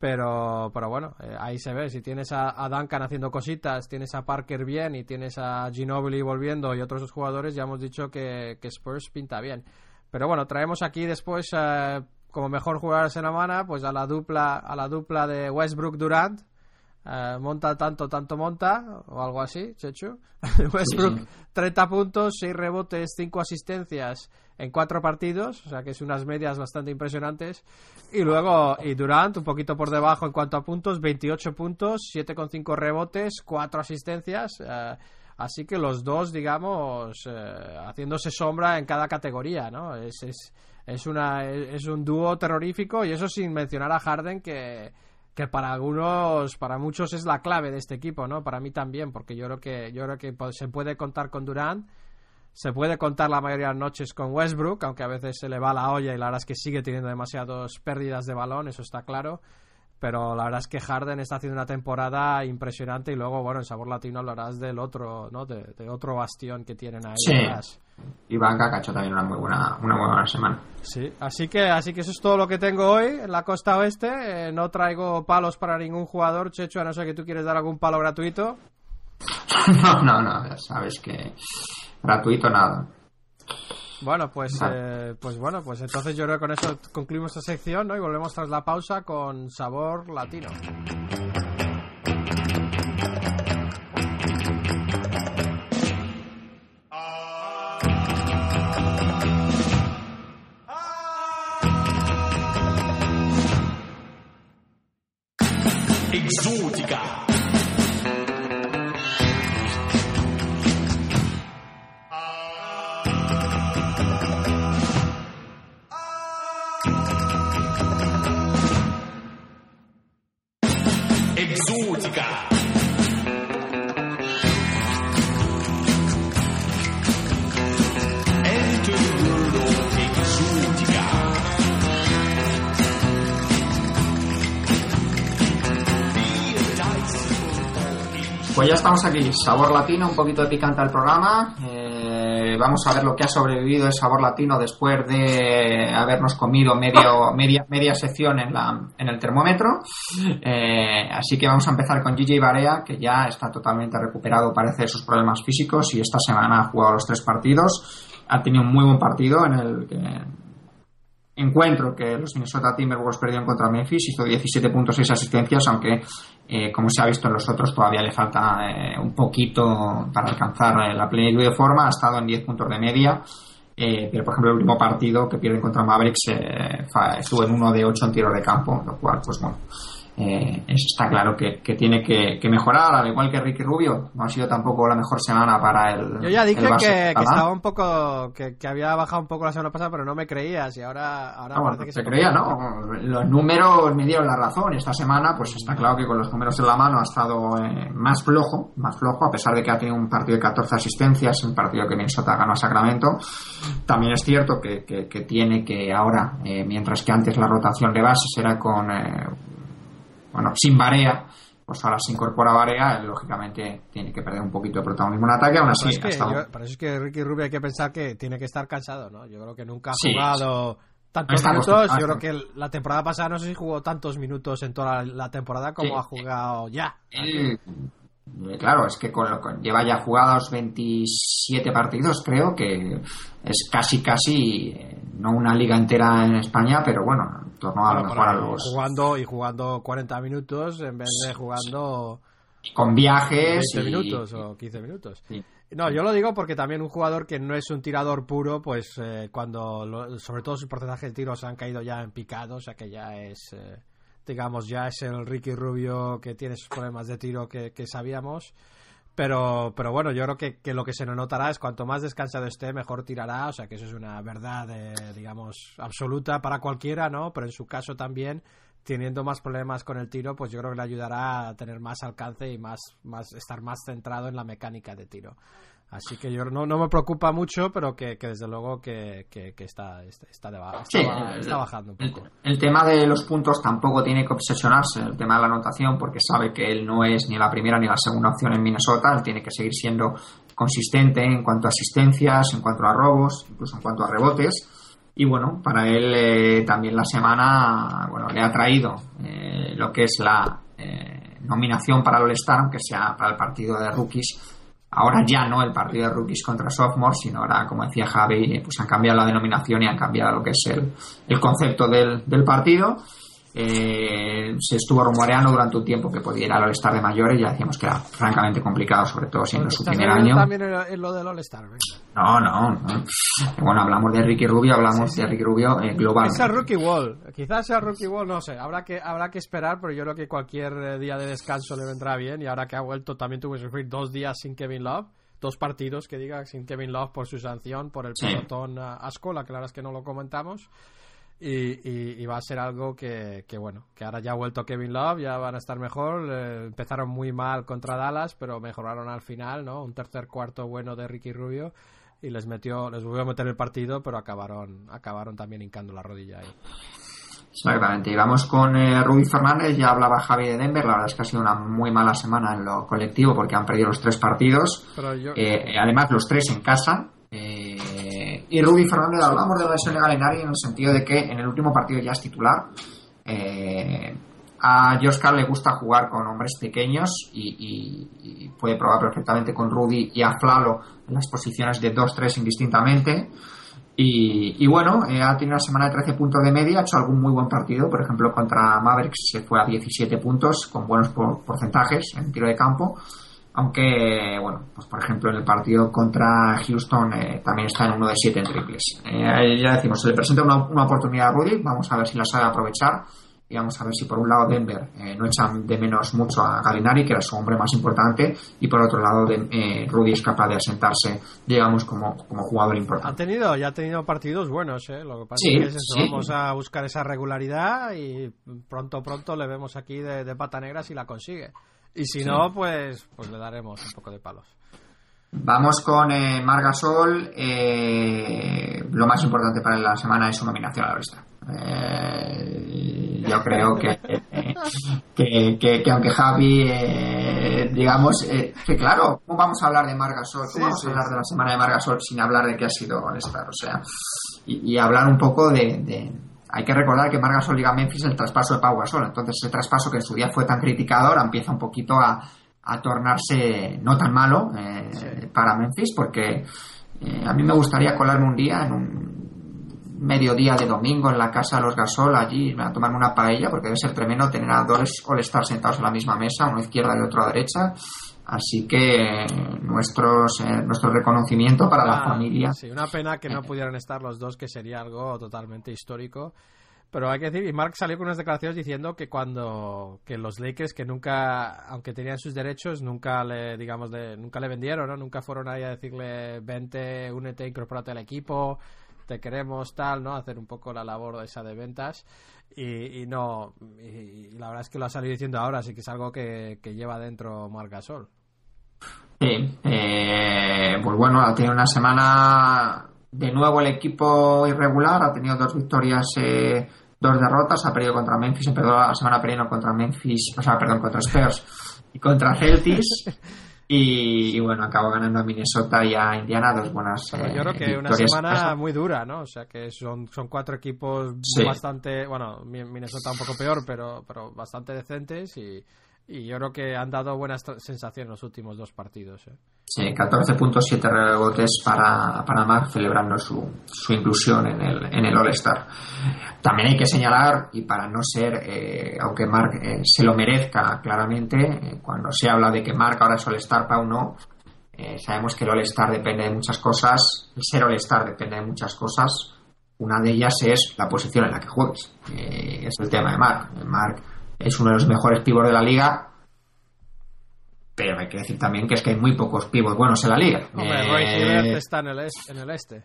Pero, pero bueno, eh, ahí se ve. Si tienes a, Duncan haciendo cositas, tienes a Parker bien y tienes a Ginobili volviendo y otros jugadores, ya hemos dicho que, Spurs pinta bien. Pero bueno, traemos aquí después como mejor jugador de semana pues a la dupla a la dupla de Westbrook Durant. Eh, monta tanto, tanto monta, o algo así, Chechu. Westbrook, 30 puntos, 6 rebotes, 5 asistencias en cuatro partidos, o sea que es unas medias bastante impresionantes. Y luego, y Durant, un poquito por debajo en cuanto a puntos, 28 puntos, 7,5 rebotes, 4 asistencias. Eh, así que los dos, digamos, eh, haciéndose sombra en cada categoría, ¿no? Es, es, es, una, es un dúo terrorífico y eso sin mencionar a Harden que que para algunos, para muchos es la clave de este equipo, ¿no? Para mí también, porque yo creo que yo creo que se puede contar con Durant se puede contar la mayoría de las noches con Westbrook, aunque a veces se le va la olla y la verdad es que sigue teniendo demasiadas pérdidas de balón, eso está claro. Pero la verdad es que Harden está haciendo una temporada impresionante y luego, bueno, en Sabor Latino hablarás del otro, ¿no? De, otro bastión que tienen ahí. Sí. Y Banca ha hecho también una muy buena, una muy buena semana. Sí, así que, así que eso es todo lo que tengo hoy en la costa oeste. Eh, no traigo palos para ningún jugador, Checho, a no ser que tú quieres dar algún palo gratuito. no, no, no, sabes que gratuito nada. Bueno, pues, eh, pues bueno, pues entonces yo creo que con eso concluimos esta sección, ¿no? Y volvemos tras la pausa con sabor latino. Exótica. Estamos aquí, sabor latino, un poquito de picante al programa. Eh, vamos a ver lo que ha sobrevivido el sabor latino después de habernos comido medio, media, media sección en, la, en el termómetro. Eh, así que vamos a empezar con Gigi Barea, que ya está totalmente recuperado, parece, de sus problemas físicos y esta semana ha jugado los tres partidos. Ha tenido un muy buen partido en el que encuentro que los Minnesota Timberwolves perdieron contra Memphis, hizo 17 puntos, 6 asistencias, aunque eh, como se ha visto en los otros todavía le falta eh, un poquito para alcanzar eh, la plenitud de forma, ha estado en 10 puntos de media, pero por ejemplo el último partido que pierde contra Mavericks estuvo en uno de 8 en tiro de campo, lo cual pues bueno eh, está claro que, tiene que, mejorar, al igual que Ricky Rubio. No ha sido tampoco la mejor semana para el. Yo ya dije que, estaba un poco. Que, había bajado un poco la semana pasada, pero no me creías. Y ahora, ahora ah, que se. creía, ¿no? Los números me dieron la razón. Esta semana, pues está claro que con los números en la mano ha estado eh, más flojo, más flojo, a pesar de que ha tenido un partido de 14 asistencias, un partido que Minnesota ganó a Sacramento. También es cierto que, tiene que ahora, eh, mientras que antes la rotación de bases era con bueno, sin Barea, pues ahora se incorpora Barea, lógicamente tiene que perder un poquito de protagonismo en ataque, aún así. Pero es, que, eso es que Ricky Rubio hay que pensar que tiene que estar cansado, ¿no? Yo creo que nunca ha jugado tantos minutos. Yo creo que la temporada pasada no sé si jugó tantos minutos en toda la, temporada como ha jugado ya. Eh, claro, es que lleva ya jugados 27 partidos, creo que es casi, casi, eh, no una liga entera en España, pero bueno, Jugando, y jugando 40 minutos en vez de jugando... Con viajes 20 minutos o 15 minutos. No, yo lo digo porque también un jugador que no es un tirador puro, pues eh, cuando, sobre todo sus porcentajes de tiros han caído ya en picado, o sea que ya es, eh, digamos, ya es el Ricky Rubio que tiene sus problemas de tiro que, que sabíamos. Pero, pero bueno, yo creo que, que, lo que se nos notará es cuanto más descansado esté, mejor tirará. O sea, que eso es una verdad, eh, digamos, absoluta para cualquiera, ¿no? Pero en su caso también, teniendo más problemas con el tiro, pues yo creo que le ayudará a tener más alcance y más, más estar más centrado en la mecánica de tiro. Así que yo no, no me preocupa mucho, pero que, desde luego que, está, está, está, bajando un poco. El, tema de los puntos tampoco tiene que obsesionarse, el tema de la anotación, porque sabe que él no es ni la primera ni la segunda opción en Minnesota, él tiene que seguir siendo consistente en cuanto a asistencias, en cuanto a robos, incluso en cuanto a rebotes. Y bueno, para él eh, también la semana bueno, le ha traído eh, lo que es la eh, nominación para el All-Star, aunque sea para el partido de rookies Ahora ya no el partido de rookies contra sophomores, sino ahora, como decía Javi, pues han cambiado la denominación y han cambiado lo que es el, el concepto del, del partido. Eh, se estuvo rumoreando durante un tiempo que podía ir al All-Star de mayores ya decíamos que era francamente complicado, sobre todo siendo su primer año. también en lo del All-Star? No, no, no, Bueno, hablamos de Ricky Rubio, hablamos de Ricky Rubio eh, global. El Rookie Wall. Quizás sea Rookie Wall, no sé. Habrá que, habrá que esperar, pero yo creo que cualquier eh, día de descanso le vendrá bien. Y ahora que ha vuelto, también tuvo que sufrir dos días sin Kevin Love. Dos partidos, que diga, sin Kevin Love por su sanción, por el pelotón a Escola, que la verdad es que no lo comentamos. Y, va a ser algo que, bueno, que ahora ya ha vuelto Kevin Love, ya van a estar mejor. Eh, empezaron muy mal contra Dallas, pero mejoraron al final, ¿no? Un tercer cuarto bueno de Ricky Rubio. y les metió, les volvió a meter el partido, pero acabaron, acabaron también hincando la rodilla ahí. Exactamente. Y vamos con eh, Fernández. Ya hablaba Javi de Denver. La verdad es que ha sido una muy mala semana en lo colectivo porque han perdido los tres partidos. Eh, además, los tres en casa. Eh, y Rudy Fernández, hablamos de la lesión de Galinari en el sentido de que en el último partido ya es titular. a Joskar le gusta jugar con hombres pequeños y, y, puede probar perfectamente con Rudy y a Flalo en las posiciones de 2-3 indistintamente. Y, bueno, eh, ha tenido una semana de 13 puntos de media, ha hecho algún muy buen partido, por ejemplo contra Mavericks se fue a 17 puntos con buenos porcentajes en tiro de campo, aunque bueno, pues por ejemplo en el partido contra Houston eh, también está en uno de 7 en triples. Eh, ya decimos, se le presenta una, una oportunidad a Rudy, vamos a ver si la sabe aprovechar y vamos a ver si por un lado Denver eh, no echan de menos mucho a Galinari, que era su hombre más importante, y por otro lado de, eh, Rudy es capaz de asentarse, digamos, como, como jugador importante. Ha tenido, ya ha tenido partidos buenos, ¿eh? lo que pasa es que vamos a buscar esa regularidad y pronto, pronto le vemos aquí de, pata negra si la consigue. Y si no, pues, pues le daremos un poco de palos. Vamos con eh, Margasol. Eh, lo más importante para la semana es su nominación a la lista. Eh, yo creo que, que, que, aunque Javi, eh, digamos, eh, que claro, ¿cómo vamos a hablar de Margasol? ¿Cómo vamos a hablar de la semana de Margasol sin hablar de que ha sido All-Star? O sea, y, hablar un poco de, hay que recordar que Margasol liga Memphis el traspaso de Pau Gasol. Entonces, ese traspaso que en su día fue tan criticado ahora empieza un poquito a, a tornarse no tan malo para Memphis, porque a mí me gustaría colarme un día en un mediodía de domingo en la casa de los Gasol allí a tomarme una paella porque debe ser tremendo tener a dos All-Stars sentados en la misma mesa, uno a izquierda y otro a derecha. Así que nuestros, eh, nuestro reconocimiento para la ah, familia. Sí, una pena que no pudieran estar los dos, que sería algo totalmente histórico. Pero hay que decir, y Mark salió con unas declaraciones diciendo que cuando que los Lakers que nunca, aunque tenían sus derechos, nunca le, digamos, nunca le vendieron, ¿no? Nunca fueron ahí a decirle, vente, únete, incorpórate al equipo te queremos tal, ¿no? Hacer un poco la labor esa de ventas y, no, y, la verdad es que lo ha salido diciendo ahora, así que es algo que, lleva dentro Margasol. Sí, eh, pues bueno, ha tenido una semana de nuevo el equipo irregular, ha tenido dos victorias, eh, dos derrotas, ha perdido contra Memphis, empezó la semana perdiendo contra Memphis, o sea, perdón, contra Spurs y contra Celtics. Y, bueno, acabo ganando a Minnesota y a Indiana dos buenas. Eh, yo creo que una semana muy dura, ¿no? O sea que son, son cuatro equipos bastante. Bueno, Minnesota un poco peor, pero, pero bastante decentes y, y yo creo que han dado buenas sensaciones los últimos dos partidos. ¿eh? Sí, 14.7 rebotes para, para Mark celebrando su, su inclusión en el, en el All-Star. También hay que señalar, y para no ser, eh, aunque Mark eh, se lo merezca claramente, eh, cuando se habla de que Mark ahora es All-Star para uno, sabemos que el All-Star depende de muchas cosas, el ser All-Star depende de muchas cosas. Una de ellas es la posición en la que juegues. es el tema de Mark. Mark es uno de los mejores pibos de la liga, pero hay que decir también que es que hay muy pocos pibos buenos en la liga. Hombre, eh, está en el, en el este.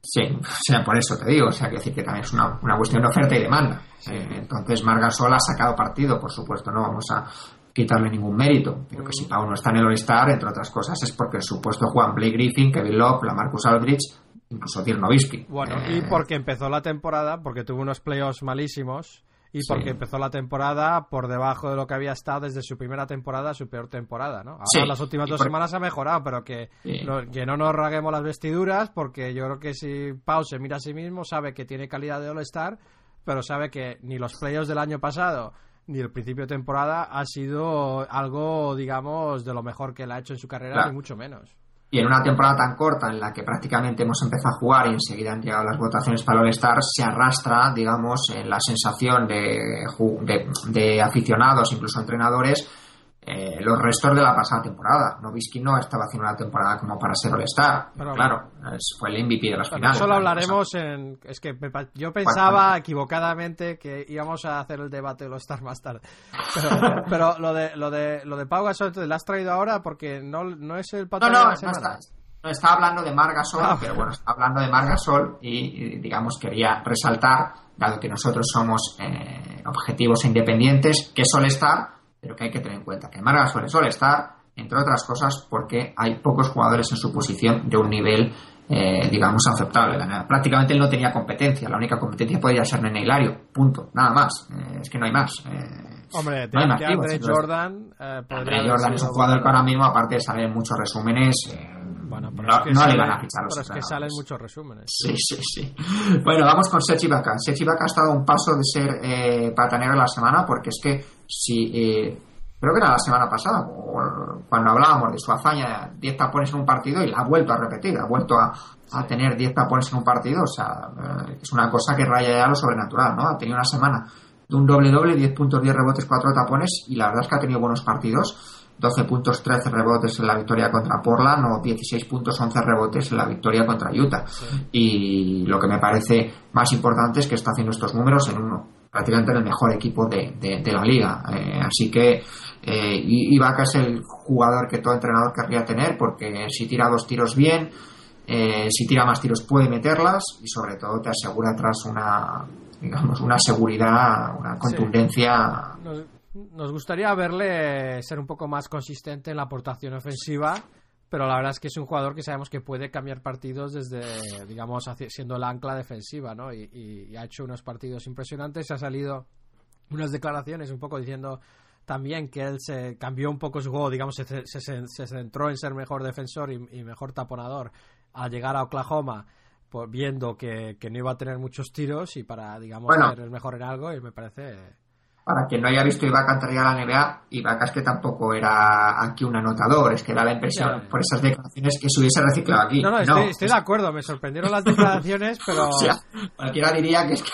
Sí, o sea, por eso te digo, o sea, que decir que también es una, una cuestión de oferta y demanda. Eh, entonces, Margasol ha sacado partido, por supuesto, no vamos a quitarle ningún mérito, pero que si Pau no está en el All-Star, entre otras cosas, es porque en su puesto juegan Blake Griffin, Kevin Love, la Marcus Aldridge, incluso Dirk Nowitzki. Bueno, y eh, porque empezó la temporada, porque tuvo unos playoffs malísimos, y porque empezó la temporada por debajo de lo que había estado desde su primera temporada a su peor temporada, ¿no? Ahora las últimas dos semanas ha mejorado, pero que, no, que no nos raguemos las vestiduras porque yo creo que si Pau se mira a sí mismo sabe que tiene calidad de All-Star, pero sabe que ni los playoffs del año pasado ni el principio de temporada ha sido algo, digamos, de lo mejor que él ha hecho en su carrera, ni mucho menos. Y en una temporada tan corta en la que prácticamente hemos empezado a jugar y enseguida han llegado las votaciones para el All-Star, se arrastra, digamos, en la sensación de, de, aficionados, incluso entrenadores, eh, los restos de la pasada temporada. Novisky no estaba haciendo una temporada como para ser All-Star. claro, fue el MVP de las finales. Eso lo hablaremos en. Es que yo pensaba equivocadamente que íbamos a hacer el debate de All-Star más tarde. Pero, lo de lo de lo de Pau Gasol, ¿te lo has traído ahora? Porque no, no es el patrón no, no, de la No, estaba hablando de Margasol, ah. pero bueno, estaba hablando de Margasol y, y, digamos, quería resaltar, dado que nosotros somos eh, objetivos independientes, que es All-Star pero que hay que tener en cuenta que Margasol suele estar, entre otras cosas, porque hay pocos jugadores en su posición de un nivel eh, digamos, aceptable. Prácticamente él no tenía competencia, la única competencia podía ser Nene Hilario, punto, nada más, eh, es que no hay más. Eh, Hombre, no hay más Jordan. Jordan es un jugador que ahora mismo, aparte de salir en muchos resúmenes, bueno, pero no, es que no le van a fichar Pero es que salen muchos resúmenes. Sí, sí, sí. Bueno, vamos con Sechi Baka ha estado un paso de ser eh, pata negra la semana porque es que si. Eh, creo que era la semana pasada, cuando hablábamos de su hazaña, 10 tapones en un partido y la ha vuelto a repetir, ha vuelto a, a tener 10 tapones en un partido, o sea, eh, es una cosa que raya ya lo sobrenatural, ¿no? Ha tenido una semana de un doble doble, 10 puntos, 10 rebotes, 4 tapones y la verdad es que ha tenido buenos partidos 12 puntos, 13 rebotes en la victoria contra Portland o 16 puntos, 11 rebotes en la victoria contra Utah. Y lo que me parece más importante es que está haciendo estos números en uno, prácticamente en el mejor equipo de, de, la liga. Eh, así que eh, Ibaka es el jugador que todo entrenador querría tener porque si tira dos tiros bien, eh, si tira más tiros puede meterlas y sobre todo te asegura atrás una digamos una seguridad, una contundencia. Nos gustaría verle ser un poco más consistente en la aportación ofensiva, pero la verdad es que es un jugador que sabemos que puede cambiar partidos desde, digamos, siendo el ancla defensiva, ¿no? Y, ha hecho unos partidos impresionantes. Ha salido unas declaraciones un poco diciendo también que él se cambió un poco su juego, digamos, se, se, centró en ser mejor defensor y, mejor taponador al llegar a Oklahoma. Pues viendo que, no iba a tener muchos tiros y para, digamos, ser el mejor en algo, y me parece para quien no haya visto Ibaka entrar a la NBA, Ibaka es que tampoco era aquí un anotador, es que da la impresión por esas declaraciones que se hubiese reciclado aquí. No, no, estoy, de acuerdo, me sorprendieron las declaraciones, pero... cualquiera diría que es que...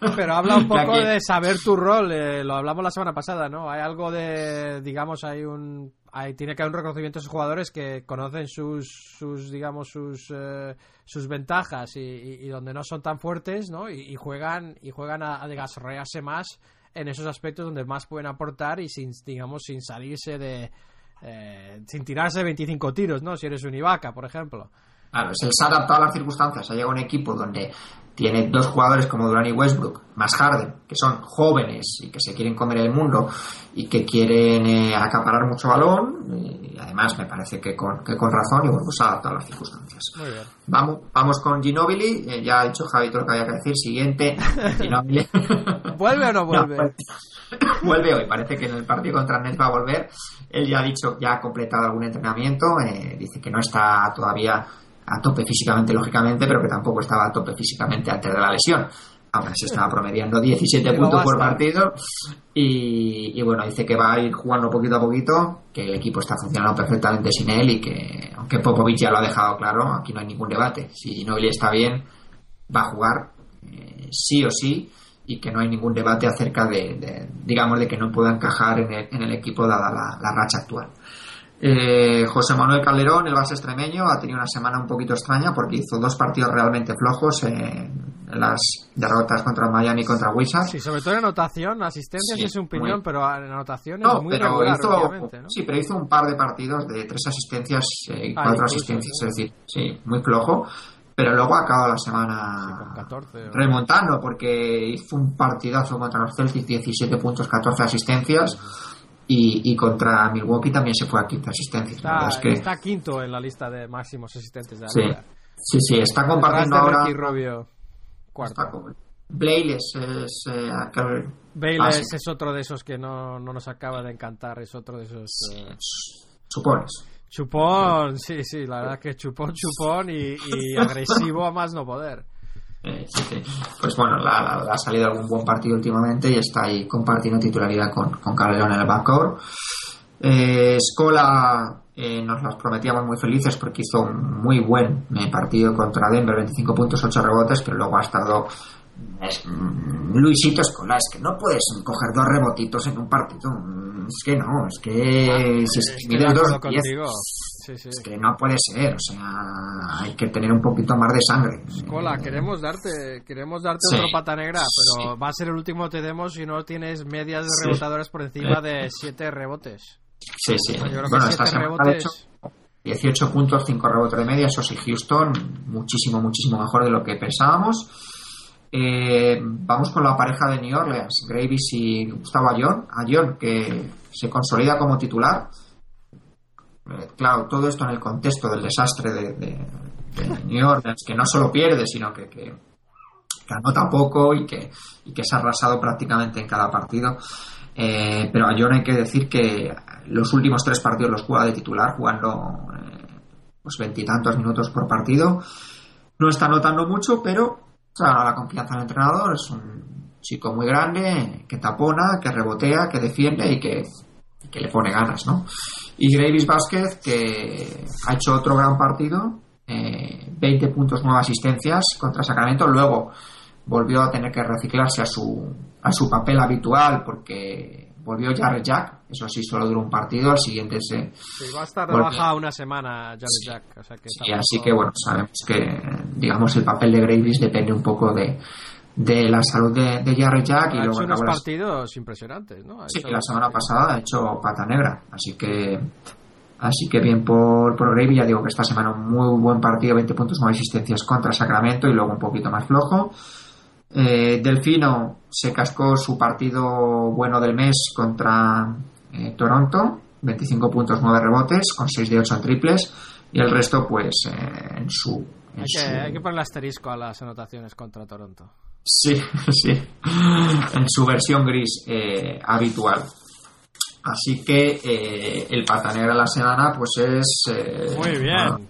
Pero habla un poco de saber tu rol, eh, lo hablamos la semana pasada, ¿no? Hay algo de, digamos, hay un... Hay, tiene que haber un reconocimiento de esos jugadores que conocen sus, sus digamos, sus, eh, sus ventajas y, donde no son tan fuertes, ¿no? Y, juegan, y juegan a, a desarrollarse más en esos aspectos donde más pueden aportar y sin, digamos, sin salirse de... Eh, sin tirarse 25 tiros, ¿no? Si eres un Ibaka, por ejemplo. Claro, se ha adaptado a las circunstancias. Ha llegado un equipo donde tiene dos jugadores como Durán y Westbrook, más Harden, que son jóvenes y que se quieren comer el mundo y que quieren eh, acaparar mucho balón. Y además, me parece que con, que con razón y bueno, pues a las circunstancias. Muy bien. Vamos, vamos con Ginobili. Eh, ya ha dicho Javi todo lo que había que decir. Siguiente, Ginobili. ¿Vuelve o no vuelve? Vuelve hoy. Parece que en el partido contra Nets va a volver. Él ya ha dicho, ya ha completado algún entrenamiento. Eh, dice que no está todavía a tope físicamente, lógicamente, pero que tampoco estaba a tope físicamente antes de la lesión. Aún así estaba promediando 17 puntos por partido y, bueno, dice que va a ir jugando poquito a poquito, que el equipo está funcionando perfectamente sin él y que, aunque Popovich ya lo ha dejado claro, aquí no hay ningún debate. Si Nobili está bien, va a jugar eh, sí o sí y que no hay ningún debate acerca de, digamos, de que no pueda encajar en el, en el equipo dada la racha actual. Eh, José Manuel Calderón, el base extremeño, ha tenido una semana un poquito extraña porque hizo dos partidos realmente flojos en, las derrotas contra Miami y contra Wizards. Sí, sobre todo en anotación, asistencias es un piñón, pero en anotación es muy pero regular, hizo, Sí, pero hizo un par de partidos de tres asistencias y eh, cuatro asistencias, es decir, sí, muy flojo. Pero luego ha acabado la semana 14, remontando porque hizo un partidazo contra los Celtics, 17 puntos, 14 asistencias y, contra Milwaukee también se fue a quinta asistencia. Está, es que... está quinto en la lista de máximos asistentes de la sí. liga. Sí, sí, está compartiendo ahora. Cuarto. Bailes es. Eh, es otro de esos que no, no, nos acaba de encantar, es otro de esos. Eh... Supones. Chupón, sí, sí, la verdad que chupón, chupón y, y agresivo a más no poder. Eh, pues bueno, la, ha salido algún buen partido últimamente y está ahí compartiendo titularidad con, con Calderón en el backcourt. Eh, Scola eh, nos las prometíamos muy felices porque hizo un muy buen eh, partido contra Denver, 25 puntos, 8 rebotes, pero luego ha estado es, mm, Luisito Escola, es que no puedes coger dos rebotitos en un partido. Mm, es que no, es que ah, si es que dos es que no puede ser, o sea, hay que tener un poquito más de sangre. Escola, queremos darte, queremos darte otro pata negra, pero va a ser el último te demos si no tienes medias de rebotadores por encima de 7 rebotes. Sí, sí. bueno, esta semana ha hecho 18 puntos, 5 rebotes de media, eso sí, Houston, muchísimo, muchísimo mejor de lo que pensábamos. Eh, vamos con la pareja de New Orleans, Gravis y Gustavo Ayón. Ayón, que se consolida como titular. Eh, claro, todo esto en el contexto del desastre de, New Orleans, que no solo pierde, sino que, que, anota poco y que, y que se ha arrasado prácticamente en cada partido. Eh, pero a John hay que decir que los últimos tres partidos los juega de titular, jugando eh, pues veintitantos minutos por partido. No está anotando mucho, pero la confianza del entrenador. Es un chico muy grande que tapona, que rebotea, que defiende y que, que le pone ganas, ¿no? Y Gravis Vázquez, que ha hecho otro gran partido, eh, 20 puntos, 9 asistencias contra Sacramento. Luego volvió a tener que reciclarse a su, a su papel habitual porque volvió Jared Jack. Eso sí, solo duró un partido. Al siguiente se. va a estar de una semana Jared Jack. y así que bueno, sabemos que, digamos, el papel de Gravis depende un poco de, de la salud de, de Jared Jack. y luego hecho unos partidos impresionantes, ¿no? sí, la semana pasada ha hecho pata negra. Así que. Así que bien por, por Gravy, ya digo que esta semana un muy buen partido, 20 puntos, 9 asistencias contra Sacramento y luego un poquito más flojo. Eh, Delfino se cascó su partido bueno del mes contra eh, Toronto, 25 puntos, 9 rebotes, con 6 de 8 en triples, y el resto, pues, eh, en su. Hay, que, hay que ponerle asterisco a las anotaciones contra Toronto. Sí, sí, en su versión gris habitual. Así que el patanero de la semana, pues es. Muy bien.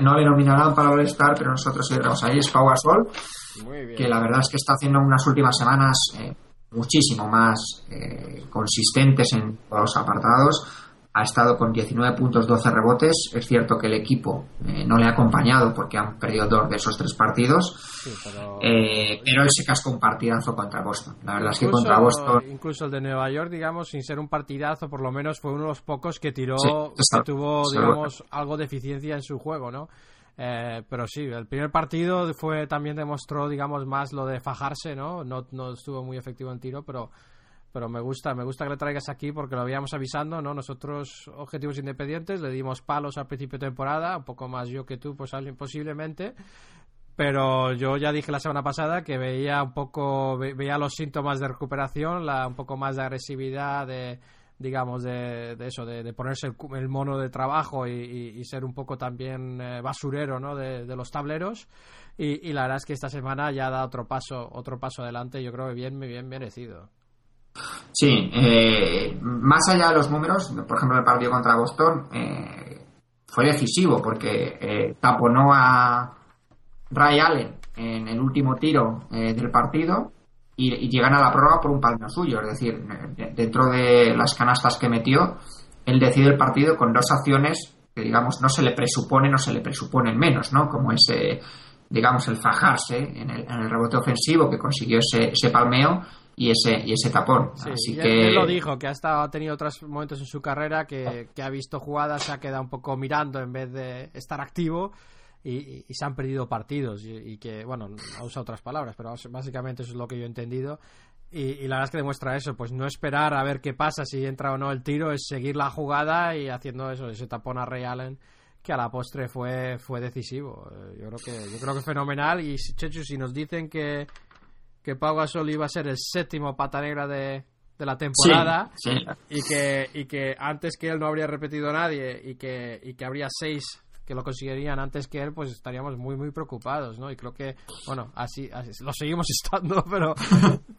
No, le nominarán para All-Star, pero nosotros sí ahí, es Pau Gasol que la verdad es que está haciendo unas últimas semanas eh, muchísimo más eh, consistentes en todos los apartados. Ha estado con 19 puntos, 12 rebotes. Es cierto que el equipo eh, no le ha acompañado porque han perdido dos de esos tres partidos. pero... él se cascó un partidazo contra Boston. La verdad es que contra Boston. Incluso el de Nueva York, digamos, sin ser un partidazo, por lo menos fue uno de los pocos que tiró, que tuvo, digamos, algo de eficiencia en su juego, ¿no? Eh, pero sí, el primer partido fue también demostró, digamos, más lo de fajarse, ¿no? No, no estuvo muy efectivo en tiro, pero pero me gusta, me gusta que le traigas aquí porque lo habíamos avisando, ¿no? Nosotros, objetivos independientes, le dimos palos al principio de temporada, un poco más yo que tú, pues posiblemente, pero yo ya dije la semana pasada que veía un poco, veía los síntomas de recuperación, la, un poco más de agresividad, de digamos, de, eso, de, ponerse el, mono de trabajo y, ser un poco también eh, basurero, ¿no? De, los tableros. Y, la verdad es que esta semana ya da otro paso, otro paso adelante, yo creo que bien, bien merecido. Sí, eh, más allá de los números, por ejemplo, el partido contra Boston eh, fue decisivo porque taponó a Ray Allen en el último tiro del partido y, llegan a la prueba por un palmo suyo. Es decir, dentro de las canastas que metió, él decide el partido con dos acciones que, digamos, no se le presupone, no se le presuponen menos, ¿no? Como ese, digamos, el fajarse en el, rebote ofensivo que consiguió ese palmeo y ese y ese tapón. Así que él lo dijo que ha estado ha tenido otros momentos en su carrera que, que ha visto jugadas se ha quedado un poco mirando en vez de estar activo y, se han perdido partidos y, que, bueno, ha usado otras palabras, pero básicamente eso es lo que yo he entendido. Y, la verdad es que demuestra eso, pues no esperar a ver qué pasa, si entra o no el tiro, es seguir la jugada y haciendo eso, ese tapón a Ray Allen que a la postre fue fue decisivo. Eh, yo creo que yo creo que fenomenal y Chechu si nos dicen que que Pau Gasol iba a ser el séptimo pata negra de, de la temporada y que y que antes que él no habría repetido nadie y que y que habría seis que lo conseguirían antes que él, pues estaríamos muy, muy preocupados, ¿no? Y creo que, bueno, así, lo seguimos estando, pero,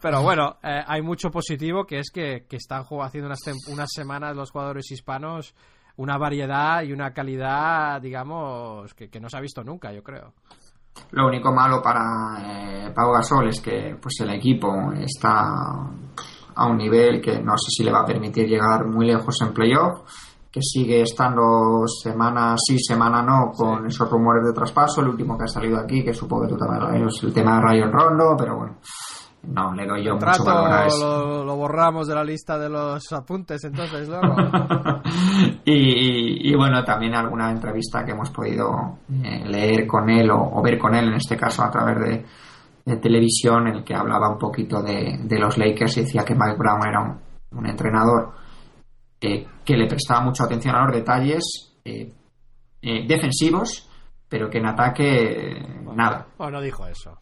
pero bueno, eh, hay mucho positivo que es que, que están haciendo unas, unas semanas los jugadores hispanos una variedad y una calidad, digamos, que, que no se ha visto nunca, yo creo. Lo único malo para eh, Pau Gasol es que pues el equipo está a un nivel que no sé si le va a permitir llegar muy lejos en playoff que sigue estando semana sí, semana no, con esos rumores de traspaso. El último que ha salido aquí, que supongo que tú también es el tema de Ryan Rondo, pero bueno, no le doy yo mucho valor a eso. Lo, borramos de la lista de los apuntes, entonces, luego. y, bueno, también alguna entrevista que hemos podido eh, leer con él o, ver con él, en este caso a través de, televisión, en el que hablaba un poquito de, los Lakers y decía que Mike Brown era un entrenador que le prestaba mucha atención a los detalles eh, eh, defensivos, pero que en ataque nada. Bueno, dijo eso.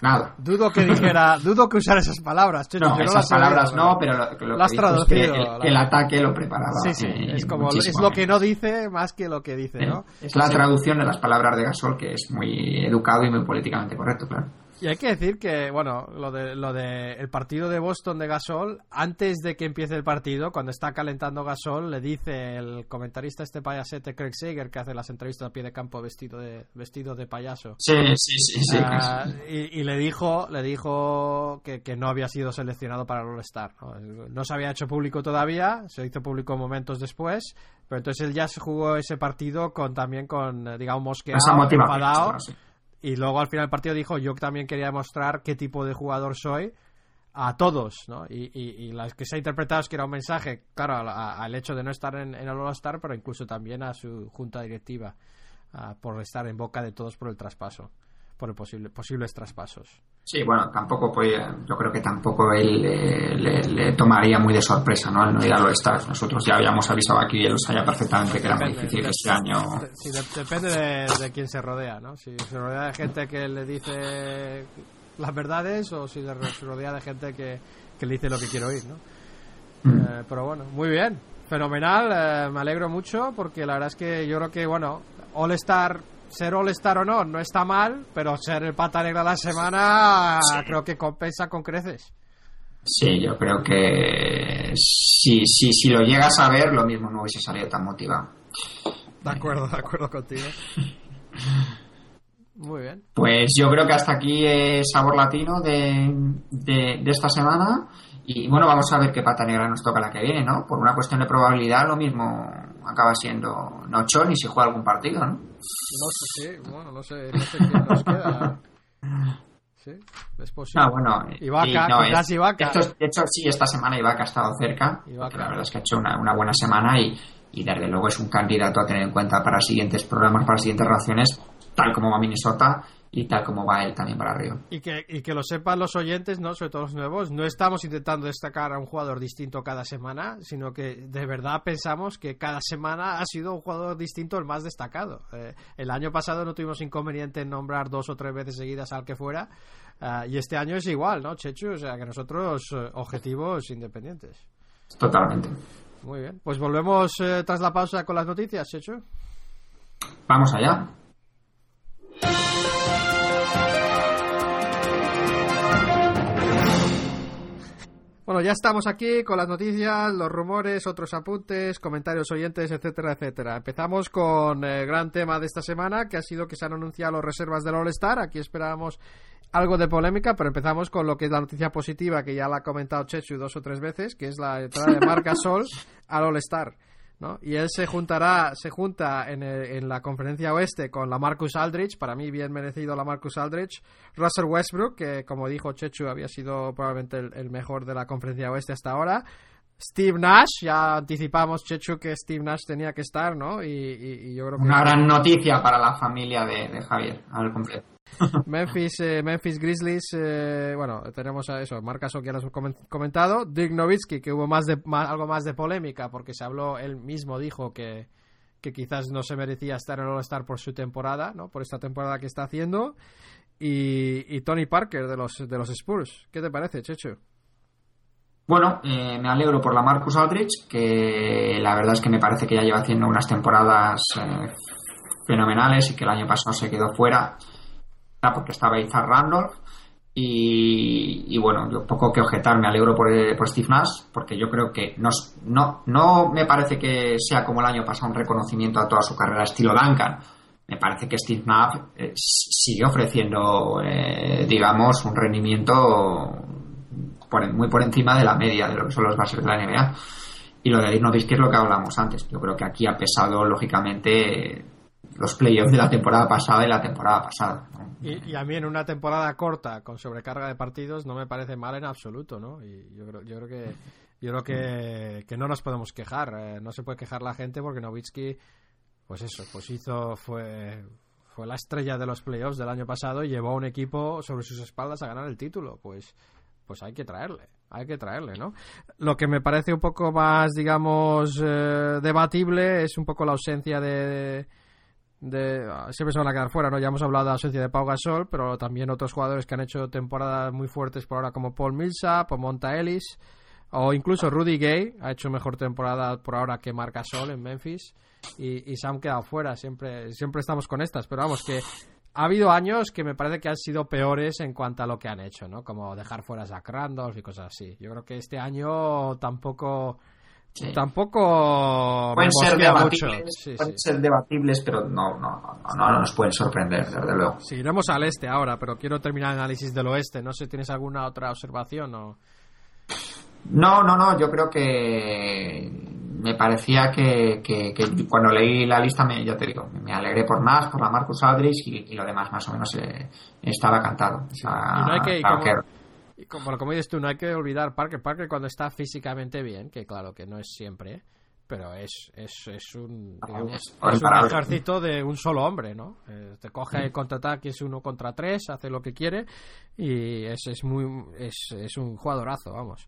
Nada. Dudo que dijera, dudo que usara esas palabras. no, esas palabras no, pero lo, lo, que el, ataque lo preparaba. Sí, sí, es como es lo que no dice más que lo que dice, ¿no? Es la traducción de las palabras de Gasol que es muy educado y muy políticamente correcto, claro. Y hay que decir que, bueno, lo de, lo de el partido de Boston de Gasol, antes de que empiece el partido, cuando está calentando Gasol, le dice el comentarista este payasete Craig Sager, que hace las entrevistas a pie de campo vestido de, vestido de payaso. Sí, sí, sí, sí. Ah, y, le dijo, le dijo que, que, no había sido seleccionado para el All-Star. ¿no? se había hecho público todavía, se hizo público momentos después, pero entonces él ya se jugó ese partido con también con, digamos, mosqueado, enfadado. Y luego al final del partido dijo, yo también quería demostrar qué tipo de jugador soy a todos, ¿no? Y, y, las que se ha interpretado es que era un mensaje, claro, al hecho de no estar en, el All-Star, pero incluso también a su junta directiva, por estar en boca de todos por el traspaso por posible, posibles traspasos. Sí, bueno, tampoco pues, yo creo que tampoco él le, tomaría muy de sorpresa, ¿no? Al no ir a los Stars. Nosotros ya habíamos avisado aquí y él lo sabía perfectamente que era muy difícil este año. Sí, depende de, quién se rodea, ¿no? Si se rodea de gente que le dice las verdades o si se rodea de gente que, le dice lo que quiere oír, ¿no? Mm. Eh, pero bueno, muy bien, fenomenal, eh, me alegro mucho porque la verdad es que yo creo que, bueno, All Star ser All-Star o no, no está mal, pero ser el pata negra de la semana creo que compensa con creces. Sí, yo creo que si, si, si lo llegas a ver, lo mismo no hubiese salido tan motivado. De acuerdo, de acuerdo contigo. Muy bien. Pues yo creo que hasta aquí es Sabor Latino de, de, esta semana. Y bueno, vamos a ver qué pata negra nos toca la que viene, ¿no? Por una cuestión de probabilidad, lo mismo acaba siendo Nochón y si juega algún partido, ¿no? No sé, sí, bueno, no sé, no sé quién nos queda. Sí, es posible. No, bueno, Ibaka, no, es, Ibaka. de hecho, sí, esta semana Ibaka ha estado cerca. Ibaka. La verdad es que ha hecho una, una buena semana y, y, desde luego es un candidato a tener en cuenta para siguientes programas, para siguientes relaciones, tal como va Minnesota y tal como va él también para arriba. Y que, y que lo sepan los oyentes, ¿no? sobre todo los nuevos, no estamos intentando destacar a un jugador distinto cada semana, sino que de verdad pensamos que cada semana ha sido un jugador distinto el más destacado. Eh, el año pasado no tuvimos inconveniente en nombrar dos o tres veces seguidas al que fuera, eh, y este año es igual, ¿no, Chechu? O sea que nosotros eh, objetivos independientes. Totalmente. Muy bien, pues volvemos tras la pausa con las noticias, Chechu. Vamos allá. Bueno, ya estamos aquí con las noticias, los rumores, otros apuntes, comentarios oyentes, etcétera, etcétera. Empezamos con el gran tema de esta semana, que ha sido que se han anunciado las reservas del All-Star. Aquí esperábamos algo de polémica, pero empezamos con lo que es la noticia positiva, que ya la ha comentado Chechu dos o tres veces, que es la entrada de Marca Sol al All-Star. Y él se juntará, se junta en, en, la conferencia oeste con la Marcus Aldrich, para mí bien merecido la Marcus Aldrich, Russell Westbrook, que como dijo Chechu había sido probablemente el, mejor de la conferencia oeste hasta ahora, Steve Nash, ya anticipamos Chechu que Steve Nash tenía que estar, ¿no? Y, yo creo que... Una gran noticia para la familia de, de Javier, al completo. Memphis, eh, Memphis Grizzlies, eh, bueno, tenemos a eso, Marcas que ya lo hemos comentado, Dirk Nowitzki, que hubo más de, algo más de polémica porque se habló, él mismo dijo que, que quizás no se merecía estar en All-Star por su temporada, ¿no? Por esta temporada que está haciendo. Y, Tony Parker de los, de los Spurs. ¿Qué te parece, Checho? Bueno, eh, me alegro por la Marcus Aldrich, que la verdad es que me parece que ya lleva haciendo unas temporadas fenomenales y que el año pasado se quedó fuera porque estaba Izar Randolph. Y, bueno, yo poco que objetar, me alegro por, eh, por, Steve Nash, porque yo creo que no, no, no me parece que sea como el año pasado un reconocimiento a toda su carrera estilo Duncan. Me parece que Steve Nash eh, sigue ofreciendo, eh, digamos, un rendimiento muy por encima de la media de lo que son los bases de la NBA. Y lo de Dirk Nowitzki es lo que hablamos antes. Yo creo que aquí ha pesado, lógicamente, los playoffs de la temporada pasada y la temporada pasada. Y, a mí en una temporada corta con sobrecarga de partidos no me parece mal en absoluto, ¿no? Y yo creo, yo creo que yo creo que, que no nos podemos quejar, eh, no se puede quejar la gente porque Novitsky, pues eso, pues hizo fue fue la estrella de los playoffs del año pasado y llevó a un equipo sobre sus espaldas a ganar el título, pues pues hay que traerle, hay que traerle, ¿no? Lo que me parece un poco más, digamos, eh, debatible es un poco la ausencia de, siempre se van a quedar fuera, ¿no? Ya hemos hablado de la ausencia de Pau Gasol, pero también otros jugadores que han hecho temporadas muy fuertes por ahora, como Paul Millsap o Monta Ellis, o incluso Rudy Gay, ha hecho mejor temporada por ahora que Marc Gasol en Memphis, y, se han quedado fuera, siempre, siempre estamos con estas, pero vamos, que ha habido años que me parece que han sido peores en cuanto a lo que han hecho, ¿no? Como dejar fuera a Zach Randolph y cosas así. Yo creo que este año tampoco Tampoco pueden ser debatibles, pueden ser debatibles, pero no, no, no, no, nos pueden sorprender, desde luego. Sí, iremos al este ahora, pero quiero terminar el análisis del oeste. No sé, ¿tienes alguna otra observación o...? No, no, no, yo creo que me parecía que, que, cuando leí la lista, me, ya te digo, me alegré por más, por la Marcus Aldridge y, lo demás más o menos eh, estaba cantado. O sea, no hay que, y como, como dices tú, no hay que olvidar Parker. Parker cuando está físicamente bien, que claro que no es siempre, pero es, es, es un, es, un ejército de un solo hombre, ¿no? Eh, te coge el contraataque, es uno contra tres, hace lo que quiere y es, es, muy, es, es un jugadorazo, vamos.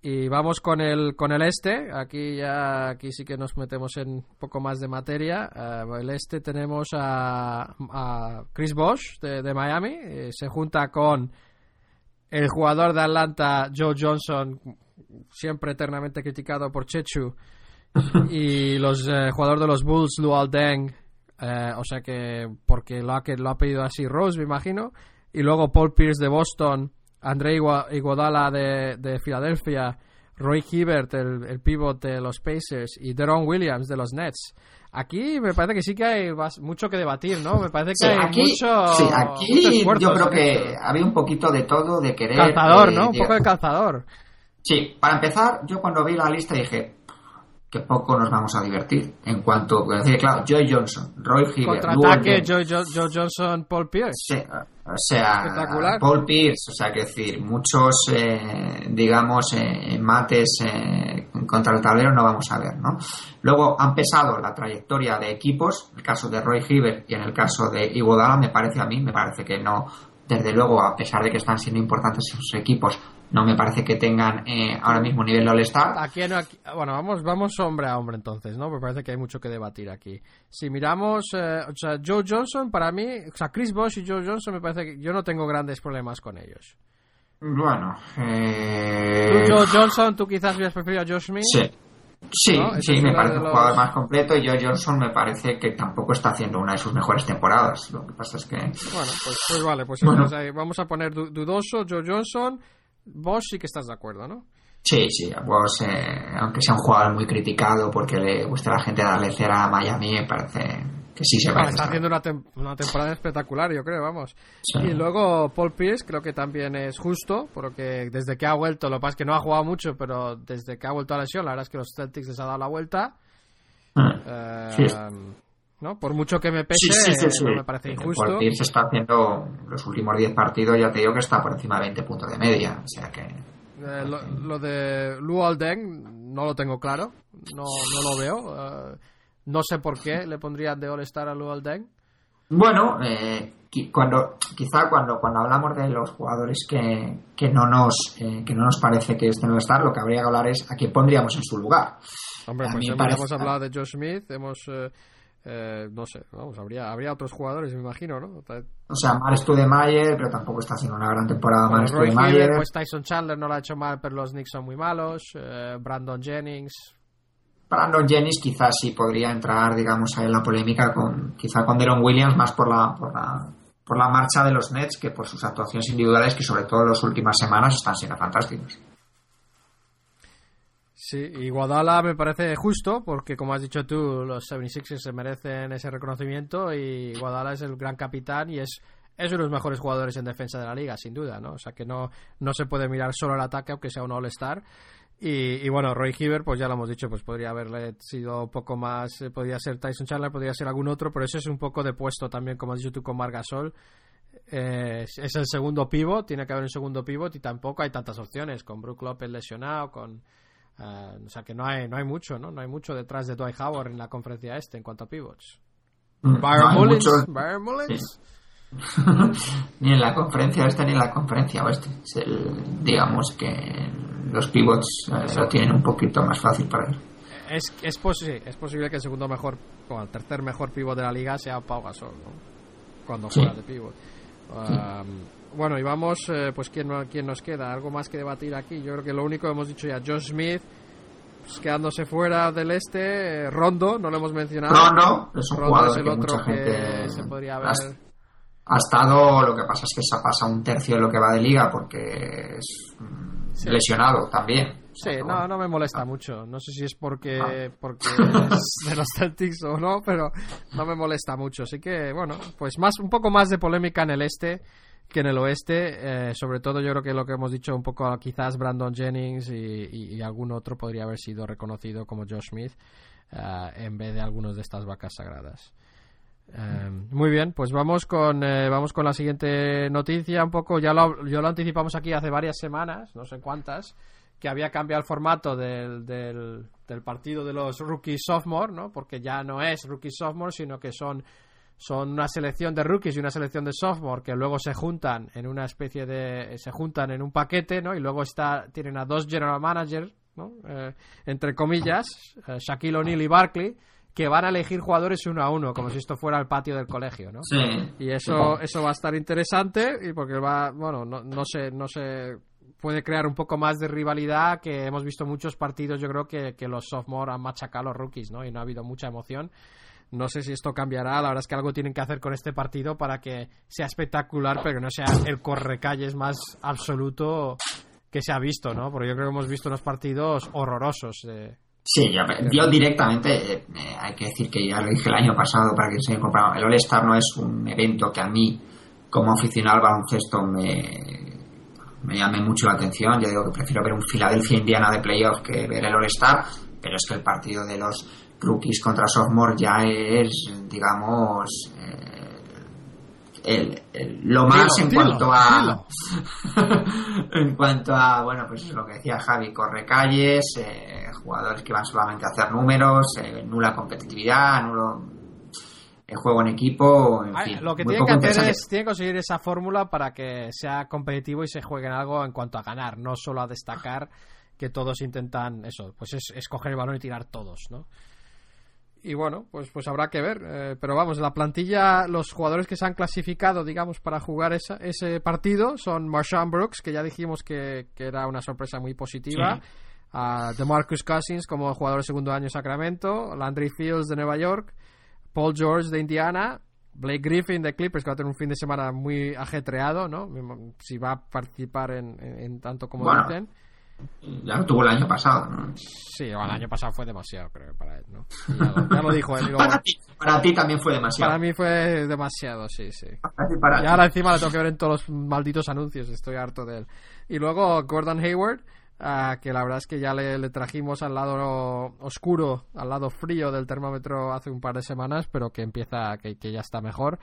Y vamos con el, con el este. Aquí ya aquí sí que nos metemos en un poco más de materia. Uh, el este tenemos a, a Chris Bosch de, de Miami. Eh, se junta con el jugador de Atlanta, Joe Johnson, siempre eternamente criticado por Chechu, y los eh, jugadores de los Bulls, Luol Deng, eh, o sea que porque lo ha, que lo ha pedido así Rose, me imagino, y luego Paul Pierce de Boston, André Iguodala de, de Filadelfia, Roy Hibbert, el, el pivot de los Pacers, y Deron Williams de los Nets. Aquí me parece que sí que hay mucho que debatir, ¿no? Me parece que hay aquí, mucho. Sí, aquí yo creo que había un poquito de todo, de querer. Calzador, ¿no? Un poco de calzador. Sí, para empezar, yo cuando vi la lista dije, que poco nos vamos a divertir. En cuanto, decir, claro, Joy Johnson, Roy Hibbert, Contraataque, Joy, Joy, Johnson, Paul Pierce. o sea, Paul Pierce, o sea, que decir, muchos, eh, digamos, eh, mates eh, contra el tablero no vamos a ver, ¿no? Luego han pesado la trayectoria de equipos, en el caso de Roy Hibbert y en el caso de Iguodala, me parece a mí, me parece que no, desde luego, a pesar de que están siendo importantes sus equipos, no me parece que tengan eh, ahora mismo nivel de All-Star. Aquí, bueno, vamos, vamos hombre a hombre entonces, ¿no? Me parece que hay mucho que debatir aquí. Si miramos, eh, o sea, Joe Johnson, para mí, o sea, Chris Bosh y Joe Johnson, me parece que yo no tengo grandes problemas con ellos. Bueno, eh... Joe Johnson, tú quizás hubieras preferido a Josh Smith. Sí. Sí, sí, me parece un jugador más completo y Joe Johnson me parece que tampoco está haciendo una de sus mejores temporadas. Lo que pasa es que. Bueno, pues, pues vale, pues vamos a poner dudoso Joe Johnson, vos sí que estás de acuerdo, ¿no? Sí, sí, vos, eh, aunque sea un jugador muy criticado porque le gusta a la gente darle cera a Miami, me parece que sí se va Está haciendo una, temporada espectacular, yo creo, vamos. Y luego Paul Pierce creo que también es justo, porque desde que ha vuelto, lo que pasa es que no ha jugado mucho, pero desde que ha vuelto a la lesión, la verdad es que los Celtics les ha dado la vuelta. Mm. Eh, ¿no? Por mucho que me pese, no me parece injusto. Paul Pierce está haciendo los últimos 10 partidos, ya te digo que está por encima de 20 puntos de media, o sea que... Eh, lo, de Luol Deng no lo tengo claro, no, no lo veo. Eh, no sé por qué le pondrían de All-Star a Luol Deng. Bueno, eh, cuando, quizá cuando, cuando hablamos de los jugadores que, que no nos que no nos parece que estén all Star, lo que habría que hablar es a quién pondríamos en su lugar. Hombre, pues hemos, hablado de Joe Smith, hemos eh, no sé, vamos, habría, habría otros jugadores, me imagino, ¿no? O sea, Mar Mayer, pero tampoco está haciendo una gran temporada Mar Mayer. Pues Tyson Chandler no lo ha hecho mal, pero los Knicks son muy malos. Eh, Brandon Jennings. Brandon Jennings quizás sí podría entrar, digamos, en la polémica con quizá con Deron Williams más por la, por la por la marcha de los Nets que por sus actuaciones individuales que sobre todo en las últimas semanas están siendo fantásticos. Sí, y Guadala me parece justo, porque como has dicho tú, los 76ers se merecen ese reconocimiento y Guadala es el gran capitán y es, es uno de los mejores jugadores en defensa de la liga, sin duda, ¿no? O sea que no, no se puede mirar solo el ataque, aunque sea un All-Star. Y, bueno, Roy Hibbert, pues ya lo hemos dicho, pues podría haberle sido un poco más, eh, podría ser Tyson Chandler, podría ser algún otro, pero eso es un poco de puesto también, como has dicho tú, con Margasol. Eh, es el segundo pivot, tiene que haber un segundo pivot y tampoco hay tantas opciones, con Brook Lopez lesionado, con Uh, o sea que no hay, no hay mucho, ¿no? No hay mucho detrás de Dwight Howard en la conferencia este en cuanto a pivots. Mm, Byron no Mullins, Byron Mullins. ni en la conferencia este ni en la conferencia oeste. Es el, digamos que los pivots eh, lo tienen un poquito más fácil para él. es, es, es posible que el segundo mejor, o el tercer mejor pivot de la liga sea Pau Gasol, ¿no? Cuando juega de pivot. Bueno, y vamos, eh, pues ¿quién, ¿quién nos queda? ¿Algo más que debatir aquí? Yo creo que lo único que hemos dicho ya, Josh Smith, pues, quedándose fuera del este, eh, Rondo, no lo hemos mencionado. Rondo, es un Rondo es el otro que se podría ver. Ha, estado, lo que pasa es que se ha pasado un tercio de lo que va de liga porque es mm, lesionado también. Sí, no, no me molesta mucho. No sé si es porque, ah. porque es de los Celtics o no, pero no me molesta mucho. Así que, bueno, pues más un poco más de polémica en el este que en el oeste. Eh, sobre todo yo creo que lo que hemos dicho un poco quizás Brandon Jennings y, algún otro podría haber sido reconocido como Josh Smith eh, en vez de algunos de estas vacas sagradas. Eh, muy bien, pues vamos con vamos con la siguiente noticia un poco ya lo, yo lo anticipamos aquí hace varias semanas, no sé cuántas, que había cambiado el formato del, del, partido de los rookies sophomore, ¿no? Porque ya no es rookie sophomore, sino que son son una selección de rookies y una selección de sophomore que luego se juntan en una especie de se juntan en un paquete, ¿no? Y luego está tienen a dos general managers, ¿no? Eh, entre comillas, eh, Shaquille O'Neal y Barkley que van a elegir jugadores uno a uno, como si esto fuera el patio del colegio, ¿no? Sí. Y eso, eso va a estar interesante y porque va, bueno, no, no sé, no sé puede crear un poco más de rivalidad, que hemos visto muchos partidos, yo creo que, que los sophomore han machacado a los rookies, ¿no? Y no ha habido mucha emoción. No sé si esto cambiará, la verdad es que algo tienen que hacer con este partido para que sea espectacular, pero que no sea el correcalles más absoluto que se ha visto, ¿no? Porque yo creo que hemos visto unos partidos horrorosos. sí, yo, directamente, eh, hay que decir que ya lo dije el año pasado para que se haya comprado, el All-Star no es un evento que a mí, como aficionado al baloncesto, me, me llame mucho la atención. Yo digo que prefiero ver un Philadelphia-Indiana de playoff que ver el All-Star, pero es que el partido de los rookies contra sophomore ya es, digamos, eh, lo más en cuanto a en cuanto a bueno pues es lo que decía Javi corre calles eh, jugadores que van solamente a hacer números eh, nula competitividad nulo el juego en equipo. En fin, lo que tiene que hacer es tiene que conseguir esa fórmula para que sea competitivo y se juegue en algo en cuanto a ganar, no solo a destacar que todos intentan eso, pues es, escoger el balón y tirar todos, ¿no? Y bueno, pues, pues habrá que ver. Eh, pero vamos, la plantilla, los jugadores que se han clasificado, digamos, para jugar esa, ese partido son Marshawn Brooks, que ya dijimos que, era una sorpresa muy positiva. a DeMarcus Cousins como jugador de segundo año en Sacramento. Landry Fields de Nueva York. Paul George de Indiana, Blake Griffin de Clippers, que va a tener un fin de semana muy ajetreado, ¿no? Si va a participar en, tanto como dicen. Ya lo tuvo el año pasado, ¿no? Sí, el año pasado fue demasiado, creo, para él, ¿no? Ya lo, dijo él. para, ti, también fue demasiado. Para mí fue demasiado, sí, sí. y ahora encima lo tengo que ver en todos los malditos anuncios, estoy harto de él. Y luego Gordon Hayward, que la verdad es que ya le, trajimos al lado oscuro, al lado frío del termómetro hace un par de semanas, pero que empieza, que, ya está mejor.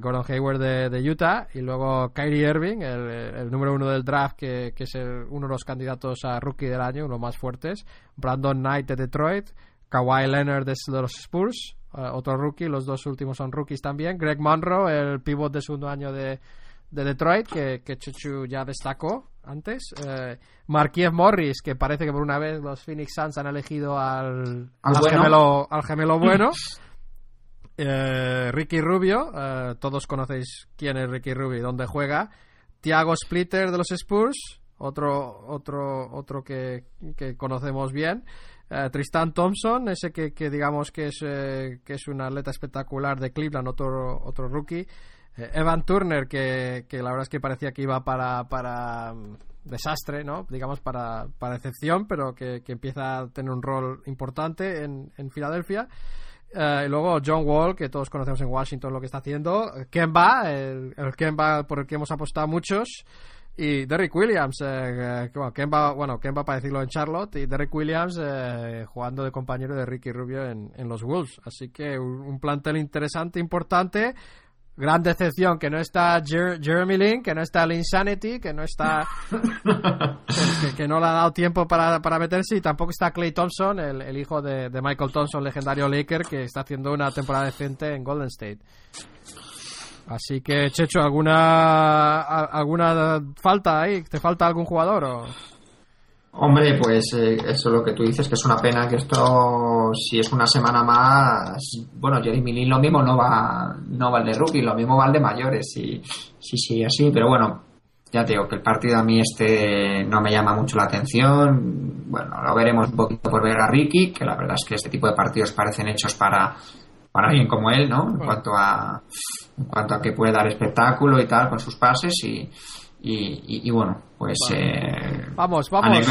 Gordon Hayward de, Utah y luego Kyrie Irving, el, número uno del draft, que, es uno de los candidatos a rookie del año, uno más fuertes. Brandon Knight de Detroit, Kawhi Leonard de, los Spurs, otro rookie, los dos últimos son rookies también. Greg Monroe, el pivot de segundo año de, Detroit, que, que Chuchu ya destacó antes. Eh, Marquiev Morris, que parece que por una vez los Phoenix Suns han elegido al, gemelo, al gemelo bueno. Eh, Ricky Rubio, eh, todos conocéis quién es Ricky Rubio y dónde juega. Tiago Splitter de los Spurs, otro, otro, otro que, conocemos bien. Eh, Tristan Thompson, ese que, digamos que es, que es un atleta espectacular de Cleveland, otro, otro rookie. Evan Turner, que, que, la verdad es que parecía que iba para, para mm, desastre, ¿no? Digamos para, para excepción, pero que, que, empieza a tener un rol importante en, en Filadelfia. Eh, y luego John Wall, que todos conocemos en Washington lo que está haciendo. Kemba, el, el Kemba por el que hemos apostado muchos. Y Derrick Williams, eh, eh bueno, Kemba, bueno, Kemba para decirlo en Charlotte. Y Derrick Williams eh, jugando de compañero de Ricky Rubio en, en los Wolves. Así que un plantel interesante, importante Gran decepción que no está Jeremy Lin, que no está el Insanity, que no está. que, no le ha dado tiempo para, para meterse y tampoco está Clay Thompson, el, el hijo de, de, Michael Thompson, legendario Laker, que está haciendo una temporada decente en Golden State. Así que, Checho, ¿alguna, alguna falta ahí? ¿Te falta algún jugador? O? Hombre, pues eh, eso es lo que tú dices, que es una pena que esto, si es una semana más, bueno, Jeremy Lin lo mismo no va, no va el de rookie, lo mismo va el de mayores, y sí, sí, así, pero bueno, ya te digo que el partido a mí este no me llama mucho la atención, bueno, lo veremos un poquito por ver a Ricky, que la verdad es que este tipo de partidos parecen hechos para, para alguien como él, ¿no? En cuanto a, en cuanto a que puede dar espectáculo y tal con sus pases y, y, y, bueno, pues eh, vamos, vamos,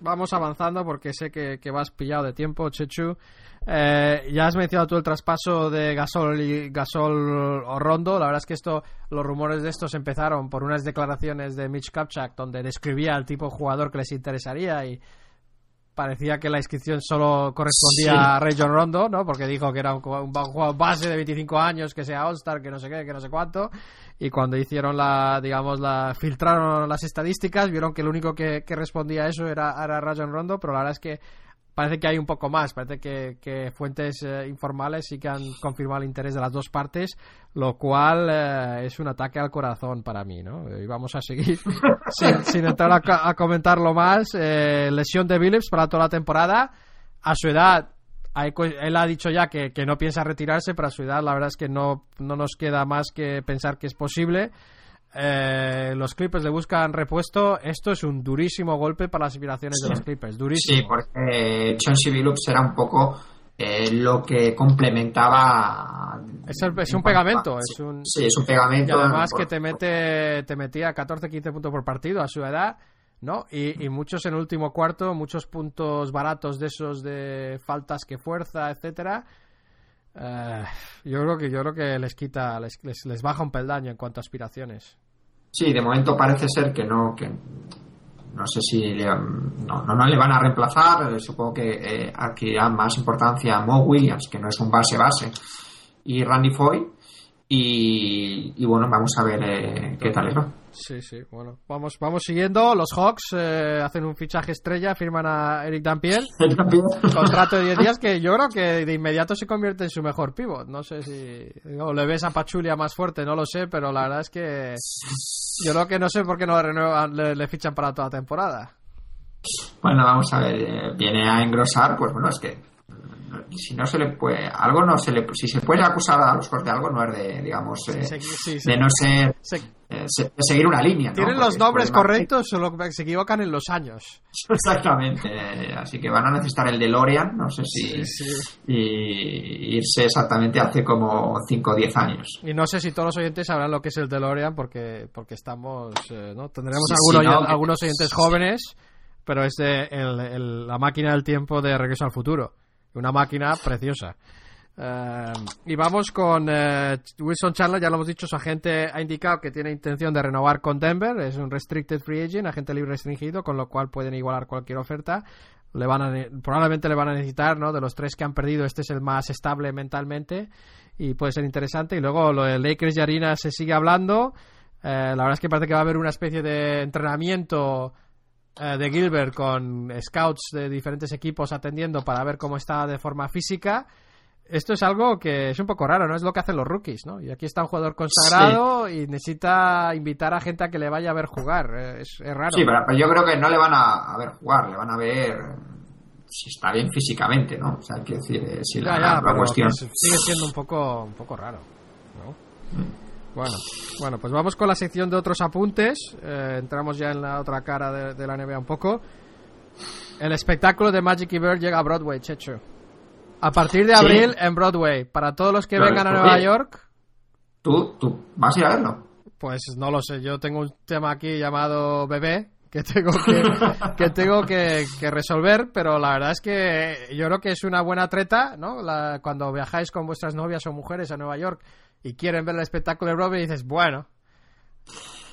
vamos avanzando porque sé que, que, vas pillado de tiempo, Chechu. Eh, ya has mencionado tú el traspaso de Gasol y Gasol o Rondo. La verdad es que esto, los rumores de estos empezaron por unas declaraciones de Mitch Kupchak donde describía al tipo de jugador que les interesaría y parecía que la inscripción solo correspondía a Ray John Rondo, ¿no? Porque dijo que era un, jugador base de 25 años, que sea All-Star, que no sé qué, que no sé cuánto. Y cuando hicieron la, digamos, la, filtraron las estadísticas, vieron que el único que, respondía a eso era, era Rajon Rondo, pero la verdad es que parece que hay un poco más. Parece que, fuentes eh, informales sí que han confirmado el interés de las dos partes, lo cual eh, es un ataque al corazón para mí, ¿no? Y vamos a seguir sin, entrar a, comentarlo más. Eh, lesión de Phillips para toda la temporada. A su edad, él ha dicho ya que, que, no piensa retirarse, pero a su edad la verdad es que no, no nos queda más que pensar que es posible. Eh, los Clippers le buscan repuesto. Esto es un durísimo golpe para las aspiraciones de los Clippers. Durísimo. Sí, porque Chauncey Billups era un poco eh, lo que complementaba. Es, un pegamento. Es un, sí, es un pegamento. Y además que te, mete, te metía 14-15 puntos por partido a su edad. ¿no? Y, muchos en el último cuarto, muchos puntos baratos de esos de faltas que fuerza, etcétera. Eh, yo creo que yo creo que les quita, les, les, baja un peldaño en cuanto a aspiraciones. Sí, de momento parece ser que no, que no sé si le, no, no, le van a reemplazar. Eh, supongo que eh, adquirirán más importancia Mo Williams, que no es un base base, y Randy Foy. Y, bueno, vamos a ver eh, qué tal es. Sí, sí, bueno, vamos, vamos siguiendo. Los Hawks eh, hacen un fichaje estrella, firman a Eric Dampier. contrato de 10 días que yo creo que de inmediato se convierte en su mejor pivot. No sé si le ves a Pachulia más fuerte, no lo sé, pero la verdad es que yo creo que no sé por qué no le, le, fichan para toda la temporada. Bueno, vamos a ver, eh, viene a engrosar, pues bueno, es que si no se le puede algo no se le si se puede acusar a los de algo no es de digamos eh, de no ser eh, de seguir una línea tienen los nombres correctos solo se equivocan en los años exactamente así que van a necesitar el de Lorian no sé si y irse exactamente hace como 5 o 10 años. Y no sé si todos los oyentes sabrán lo que es el DeLorean porque porque estamos eh, no tendremos algunos, algunos oyentes jóvenes pero es de la máquina del tiempo de Regreso al Futuro una máquina preciosa. Eh, y vamos con eh, Wilson Chandler, ya lo hemos dicho, su agente ha indicado que tiene intención de renovar con Denver, es un restricted free agent, agente libre restringido, con lo cual pueden igualar cualquier oferta. Le van a, probablemente le van a necesitar, ¿no? De los tres que han perdido, este es el más estable mentalmente y puede ser interesante. Y luego lo de Lakers y Arena se sigue hablando. Eh, la verdad es que parece que va a haber una especie de entrenamiento eh, de Gilbert con scouts de diferentes equipos atendiendo para ver cómo está de forma física. Esto es algo que es un poco raro, ¿no? Es lo que hacen los rookies, ¿no? Y aquí está un jugador consagrado y necesita invitar a gente a que le vaya a ver jugar. Eh, es, raro. Sí, pero, yo creo que no le van a, ver jugar, le van a ver si está bien físicamente, ¿no? O sea, hay que decir, eh, si la, cuestión... Sigue siendo un poco, un poco raro, ¿no? Mm. Bueno, bueno, pues vamos con la sección de otros apuntes. Eh, entramos ya en la otra cara de, la NBA un poco. El espectáculo de Magic y Bird llega a Broadway, Checho. A partir de abril en Broadway. Para todos los que vengan a Nueva York. ¿Tú, ¿Tú vas a ir a verlo? Pues no lo sé. Yo tengo un tema aquí llamado bebé que tengo que, que tengo que, resolver, pero la verdad es que yo creo que es una buena treta, ¿no? cuando viajáis con vuestras novias o mujeres a Nueva York y quieren ver el espectáculo de Broadway y dices, bueno,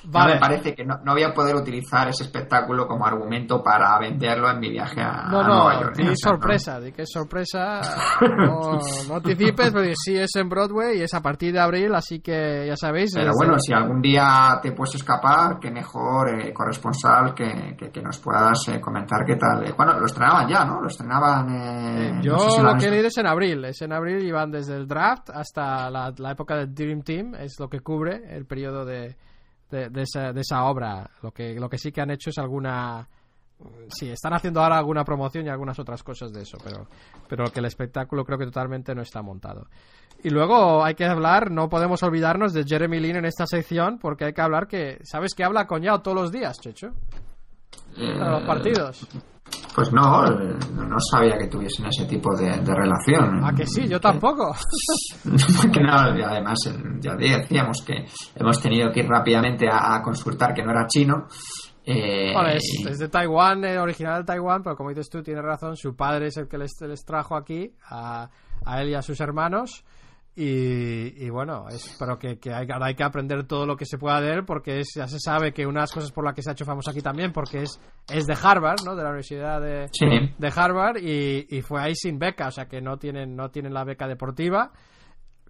me parece que no, voy a poder utilizar ese espectáculo como argumento para venderlo en mi viaje a, no, Nueva York. No, sorpresa, di que es sorpresa. No, no anticipes, pero sí es en Broadway y es a partir de abril, así que ya sabéis. Pero bueno, si algún día te puedes escapar, qué mejor eh, corresponsal que, que, nos puedas eh, comentar qué tal. Eh, bueno, lo estrenaban ya, ¿no? Lo estrenaban. Yo lo que he leído es en abril. Es en abril y van desde el draft hasta la, la época del Dream Team, es lo que cubre el periodo de de, esa, de esa obra. Lo que, lo que sí que han hecho es alguna sí, están haciendo ahora alguna promoción y algunas otras cosas de eso, pero, pero que el espectáculo creo que totalmente no está montado. Y luego hay que hablar, no podemos olvidarnos de Jeremy Lin en esta sección, porque hay que hablar que, ¿sabes que habla con Yao todos los días, Checho? Eh, los partidos. Pues no, no sabía que tuviesen ese tipo de, relación. ¿A que sí? Yo tampoco. que no, además, ya decíamos que hemos tenido que ir rápidamente a, consultar que no era chino. Eh, es, de Taiwán, eh, original de Taiwán, pero como dices tú, tienes razón, su padre es el que les, les trajo aquí, a, a él y a sus hermanos. Y, bueno, es, pero que, hay, hay, que aprender todo lo que se pueda de él porque ya se sabe que una de las cosas por las que se ha hecho famoso aquí también, porque es, es de Harvard, ¿no? De la Universidad de, de Harvard y, fue ahí sin beca, o sea que no tienen, no tienen la beca deportiva.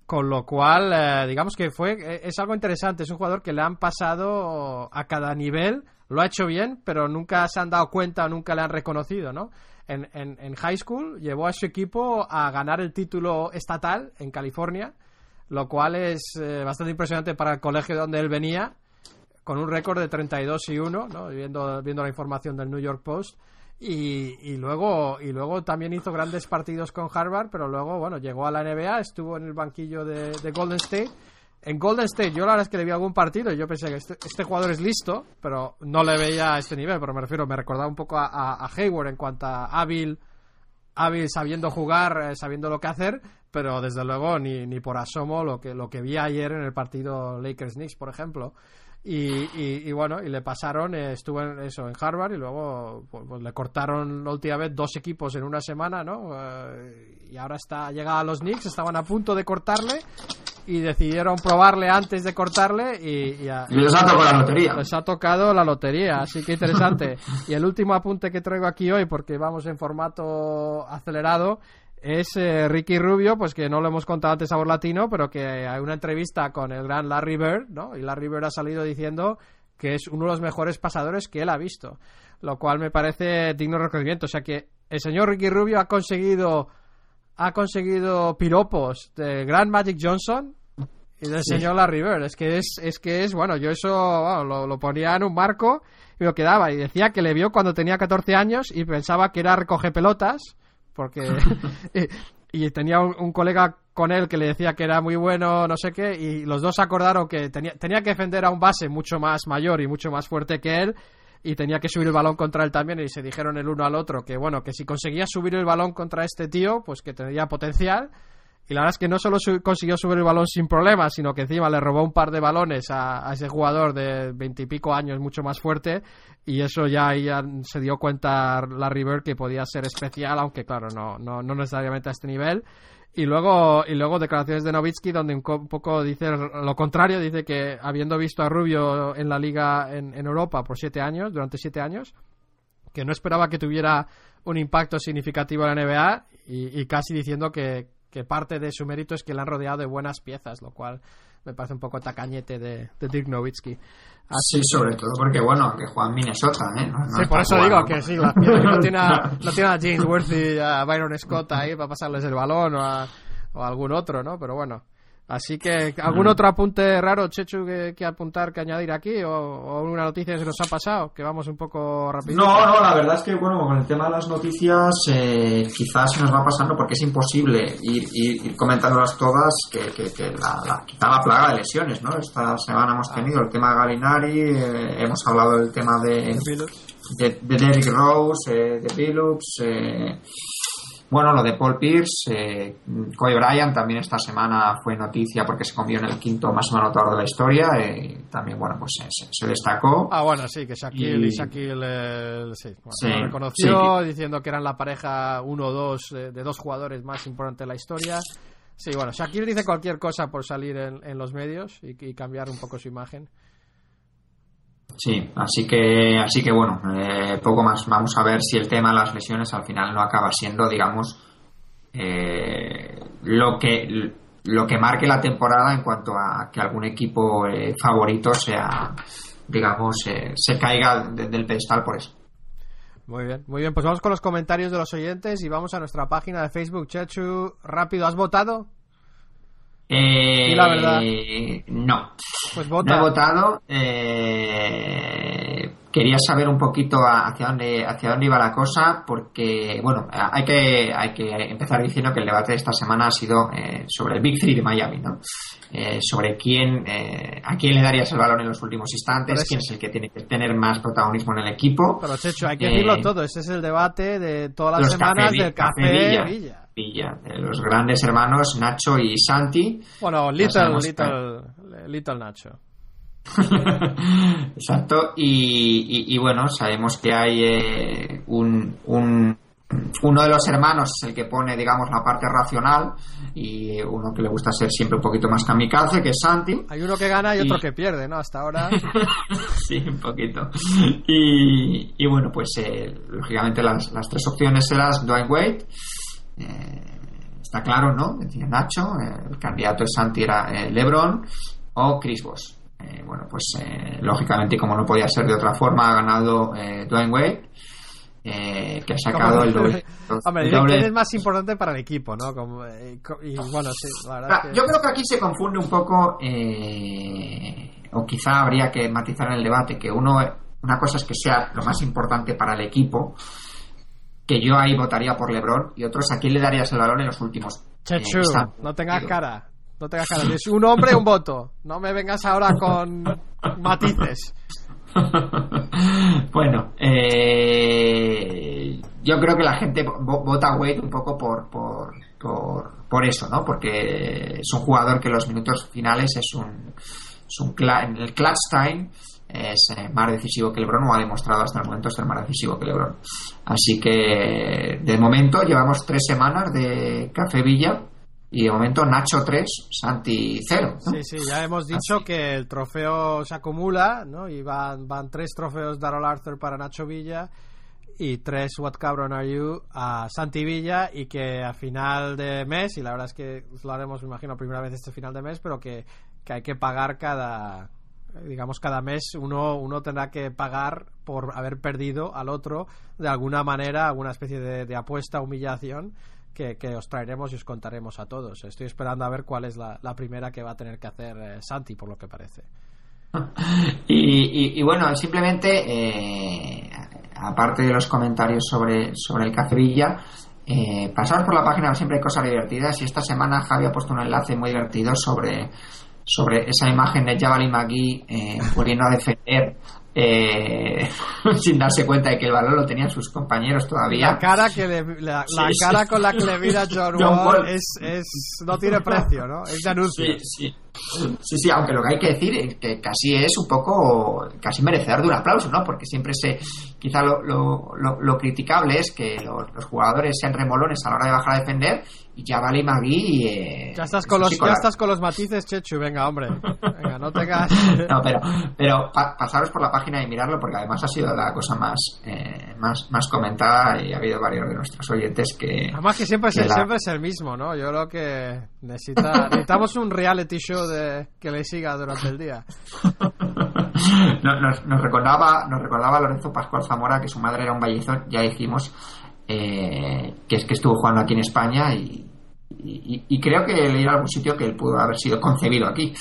Con lo cual, eh, digamos que fue eh, es algo interesante. Es un jugador que le han pasado a cada nivel, lo ha hecho bien, pero nunca se han dado cuenta o nunca le han reconocido, ¿no? En, high school llevó a su equipo a ganar el título estatal en California, lo cual es eh, bastante impresionante para el colegio donde él venía, con un récord de 32 y 1, ¿no? viendo, viendo la información del New York Post. Y, luego y luego también hizo grandes partidos con Harvard, pero luego bueno llegó a la NBA, estuvo en el banquillo de Golden State en Golden State, yo la verdad es que le vi algún partido y yo pensé que este, este, jugador es listo, pero no le veía a este nivel. Pero me refiero, me recordaba un poco a, Hayward en cuanto a hábil, hábil sabiendo jugar, eh, sabiendo lo que hacer, pero desde luego ni, ni por asomo lo que, lo que vi ayer en el partido Lakers-Knicks, por ejemplo. Y, bueno, y le pasaron, eh, estuvo en eso en Harvard y luego pues, pues, le cortaron la última vez dos equipos en una semana, ¿no? Eh, y ahora está llegado a los Knicks, estaban a punto de cortarle y decidieron probarle antes de cortarle y, les ha tocado la lotería. Les ha tocado la lotería, así que interesante. y el último apunte que traigo aquí hoy, porque vamos en formato acelerado, es eh, Ricky Rubio, pues que no lo hemos contado antes a Sabor Latino, pero que hay una entrevista con el gran Larry Bird, ¿no? Y Larry Bird ha salido diciendo que es uno de los mejores pasadores que él ha visto, lo cual me parece digno de reconocimiento. O sea que el señor Ricky Rubio ha conseguido ha conseguido piropos de Grand Magic Johnson y del señor Larry Bird. Es que es, es que es, bueno, yo eso lo, ponía en un marco y lo quedaba. Y decía que le vio cuando tenía 14 años y pensaba que era recoge pelotas, porque. y, tenía un, colega con él que le decía que era muy bueno, no sé qué, y los dos acordaron que tenía, tenía que defender a un base mucho más mayor y mucho más fuerte que él y tenía que subir el balón contra él también y se dijeron el uno al otro que bueno, que si conseguía subir el balón contra este tío, pues que tenía potencial. Y la verdad es que no solo consiguió subir el balón sin problemas, sino que encima le robó un par de balones a, ese jugador de veintipico años mucho más fuerte. Y eso ya, ya se dio cuenta la River que podía ser especial, aunque claro, no, no, no necesariamente a este nivel. Y luego, y luego declaraciones de Novitsky donde un, poco dice lo contrario, dice que habiendo visto a Rubio en la liga en, Europa por siete años, durante siete años, que no esperaba que tuviera un impacto significativo en la NBA y, casi diciendo que, que, parte de su mérito es que le han rodeado de buenas piezas, lo cual me parece un poco tacañete de, de Dirk Nowitzki. Así sí, sobre todo porque, bueno, que juega en Minnesota, ¿eh? sí, por eso digo que sí, no, tiene a, no tiene a James Worthy y a Byron Scott ahí para pasarles el balón o a, o a algún otro, ¿no? Pero bueno, Así que, ¿algún otro apunte raro, Chechu, que, apuntar, que añadir aquí? O, una noticia que se nos ha pasado? Que vamos un poco rápido. No, no, la verdad es que, bueno, con el tema de las noticias, eh, quizás se nos va pasando porque es imposible ir, ir, comentándolas todas, que, que, la, la, la plaga de lesiones, ¿no? Esta semana hemos tenido el tema de Galinari, eh, hemos hablado del tema de, de, de Derrick Rose, eh, de Billups, bueno, lo de Paul Pierce, eh, Kobe Bryant también esta semana fue noticia porque se convirtió en el quinto más anotador de la historia. Eh, también, bueno, pues se, destacó. Ah, bueno, sí, que Shaquille y, Shaquille sí, lo reconoció diciendo que eran la pareja uno o dos eh, de dos jugadores más importantes de la historia. Sí, bueno, Shaquille dice cualquier cosa por salir en, los medios y cambiar un poco su imagen. Sí, así que, así que bueno, eh, poco más. Vamos a ver si el tema de las lesiones al final no acaba siendo, digamos, eh, lo que lo que marque la temporada en cuanto a que algún equipo eh, favorito sea, digamos, se caiga del pedestal por eso. Muy bien, muy bien. Pues vamos con los comentarios de los oyentes y vamos a nuestra página de Facebook. Chechu, rápido, ¿has votado? Eh, la verdad. No. Pues vota. he votado. Eh, quería saber un poquito hacia dónde hacia dónde iba la cosa porque bueno hay que hay que empezar diciendo que el debate de esta semana ha sido eh, sobre el Big Three de Miami no eh, sobre quién eh, a quién le darías el balón en los últimos instantes quién es el que tiene que tener más protagonismo en el equipo pero Checho hay que decirlo todo ese es el debate de todas las semanas del café, Villa. Villa. de los grandes hermanos Nacho y Santi bueno Little Little Little Nacho Exacto, y, bueno, sabemos que hay eh, un, uno de los hermanos es el que pone, digamos, la parte racional y uno que le gusta ser siempre un poquito más kamikaze, que es Santi. Hay uno que gana y, otro que pierde, ¿no? Hasta ahora. sí, un poquito. Y, bueno, pues eh, lógicamente las, tres opciones eran Dwayne Wade. Eh, está claro, ¿no? Decía Nacho, el candidato de Santi era LeBron o Chris Bosh. Eh, bueno, pues eh, lógicamente, como no podía ser de otra forma, ha ganado eh, Dwayne Wade. que ha sacado el doble. Hombre, es más importante para el equipo, ¿no? y, bueno, sí, Yo creo que aquí se confunde un poco, o quizá habría que matizar en el debate, que uno, una cosa es que sea lo más importante para el equipo, que yo ahí votaría por LeBron, y otros a quién le darías el valor en los últimos. Chechu, no tengas cara. No tengas cara. Es un hombre, un voto. No me vengas ahora con matices. bueno, eh, yo creo que la gente vota a Wade un poco por, por, por, eso, ¿no? Porque es un jugador que en los minutos finales es un, es un en el clutch time es eh, más decisivo que LeBron o ha demostrado hasta el momento ser más decisivo que LeBron. Así que de momento llevamos tres semanas de Café Villa y de momento Nacho 3, Santi 0. Sí, sí, ya hemos dicho que el trofeo se acumula, ¿no? Y van, van tres trofeos Darrell Arthur para Nacho Villa y tres What Cabron Are You a Santi Villa y que a final de mes, y la verdad es que lo haremos, me imagino, primera vez este final de mes, pero que, que hay que pagar cada, digamos cada mes uno uno tendrá que pagar por haber perdido al otro de alguna manera alguna especie de, de apuesta humillación que, os traeremos y os contaremos a todos. Estoy esperando a ver cuál es la, primera que va a tener que hacer eh, Santi, por lo que parece. Y, bueno, simplemente, eh, aparte de los comentarios sobre, sobre el Cacevilla, eh, pasaros por la página, siempre hay cosas divertidas. Y esta semana Javi ha puesto un enlace muy divertido sobre, sobre esa imagen de Javali Magui eh, a defender eh, sin darse cuenta de que el balón lo tenían sus compañeros todavía. La cara, que la, cara con la que le mira John, Wall, Es, es, no tiene precio, ¿no? Es de anuncio. Sí, sí. Sí, aunque lo que hay que decir es que casi es un poco, casi merecedor de un aplauso, ¿no? Porque siempre se, quizá lo, lo, lo, criticable es que los, jugadores sean remolones a la hora de bajar a defender y ya vale Magui. Eh, ya estás con los, ya estás con los matices, Chechu, venga, hombre. Venga, no tengas. no, pero, pero pasaros por la página y mirarlo porque además ha sido la cosa más, eh, más, más comentada y ha habido varios de nuestros oyentes que. Además que siempre, es, siempre es el mismo, ¿no? Yo creo que necesita, necesitamos un reality show de que le siga durante el día. nos, nos, recordaba nos recordaba Lorenzo Pascual Zamora que su madre era un vallezón ya dijimos eh, que es que estuvo jugando aquí en España y, y, creo que leí en algún sitio que él pudo haber sido concebido aquí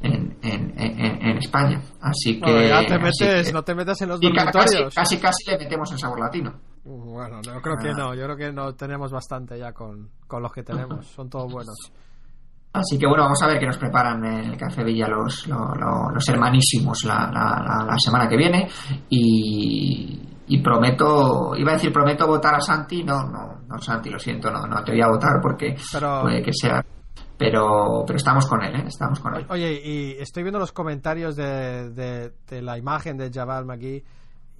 en, en, en, España. Así que, ya te metes, no te metas en los dormitorios. casi, casi, le metemos el sabor latino bueno yo creo que ah. no yo creo que no tenemos bastante ya con, con los que tenemos son todos buenos Así que bueno, vamos a ver qué nos preparan en el Café Villa los, los, hermanísimos la, la, semana que viene. Y, y, prometo, iba a decir prometo votar a Santi, no, no, no Santi, lo siento, no, no te voy a votar porque puede que sea. Pero, pero estamos con él, ¿eh? estamos con él. Oye, y estoy viendo los comentarios de, de, de la imagen de Jabal McGee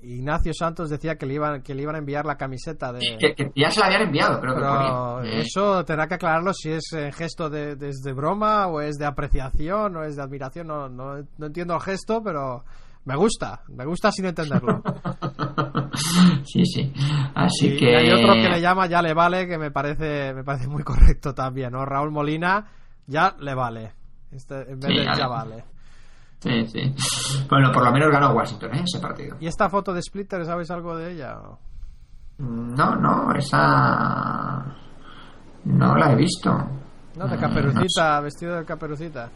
Ignacio Santos decía que le iban que le iban a enviar la camiseta de que, ya se la habían enviado creo pero que eso tendrá que aclararlo si es gesto de, de, broma o es de apreciación o es de admiración. No, no, no entiendo el gesto pero me gusta me gusta sin entenderlo. Sí sí. Así que hay otro que le llama ya le vale que me parece me parece muy correcto también no Raúl Molina ya le vale. Este, en vez de ya vale Sí, sí. Bueno, por lo menos ganó Washington, ¿eh? Ese partido. ¿Y esta foto de Splitter, sabes algo de ella? No, no, esa. No la he visto. ¿No? De caperucita, vestido de caperucita.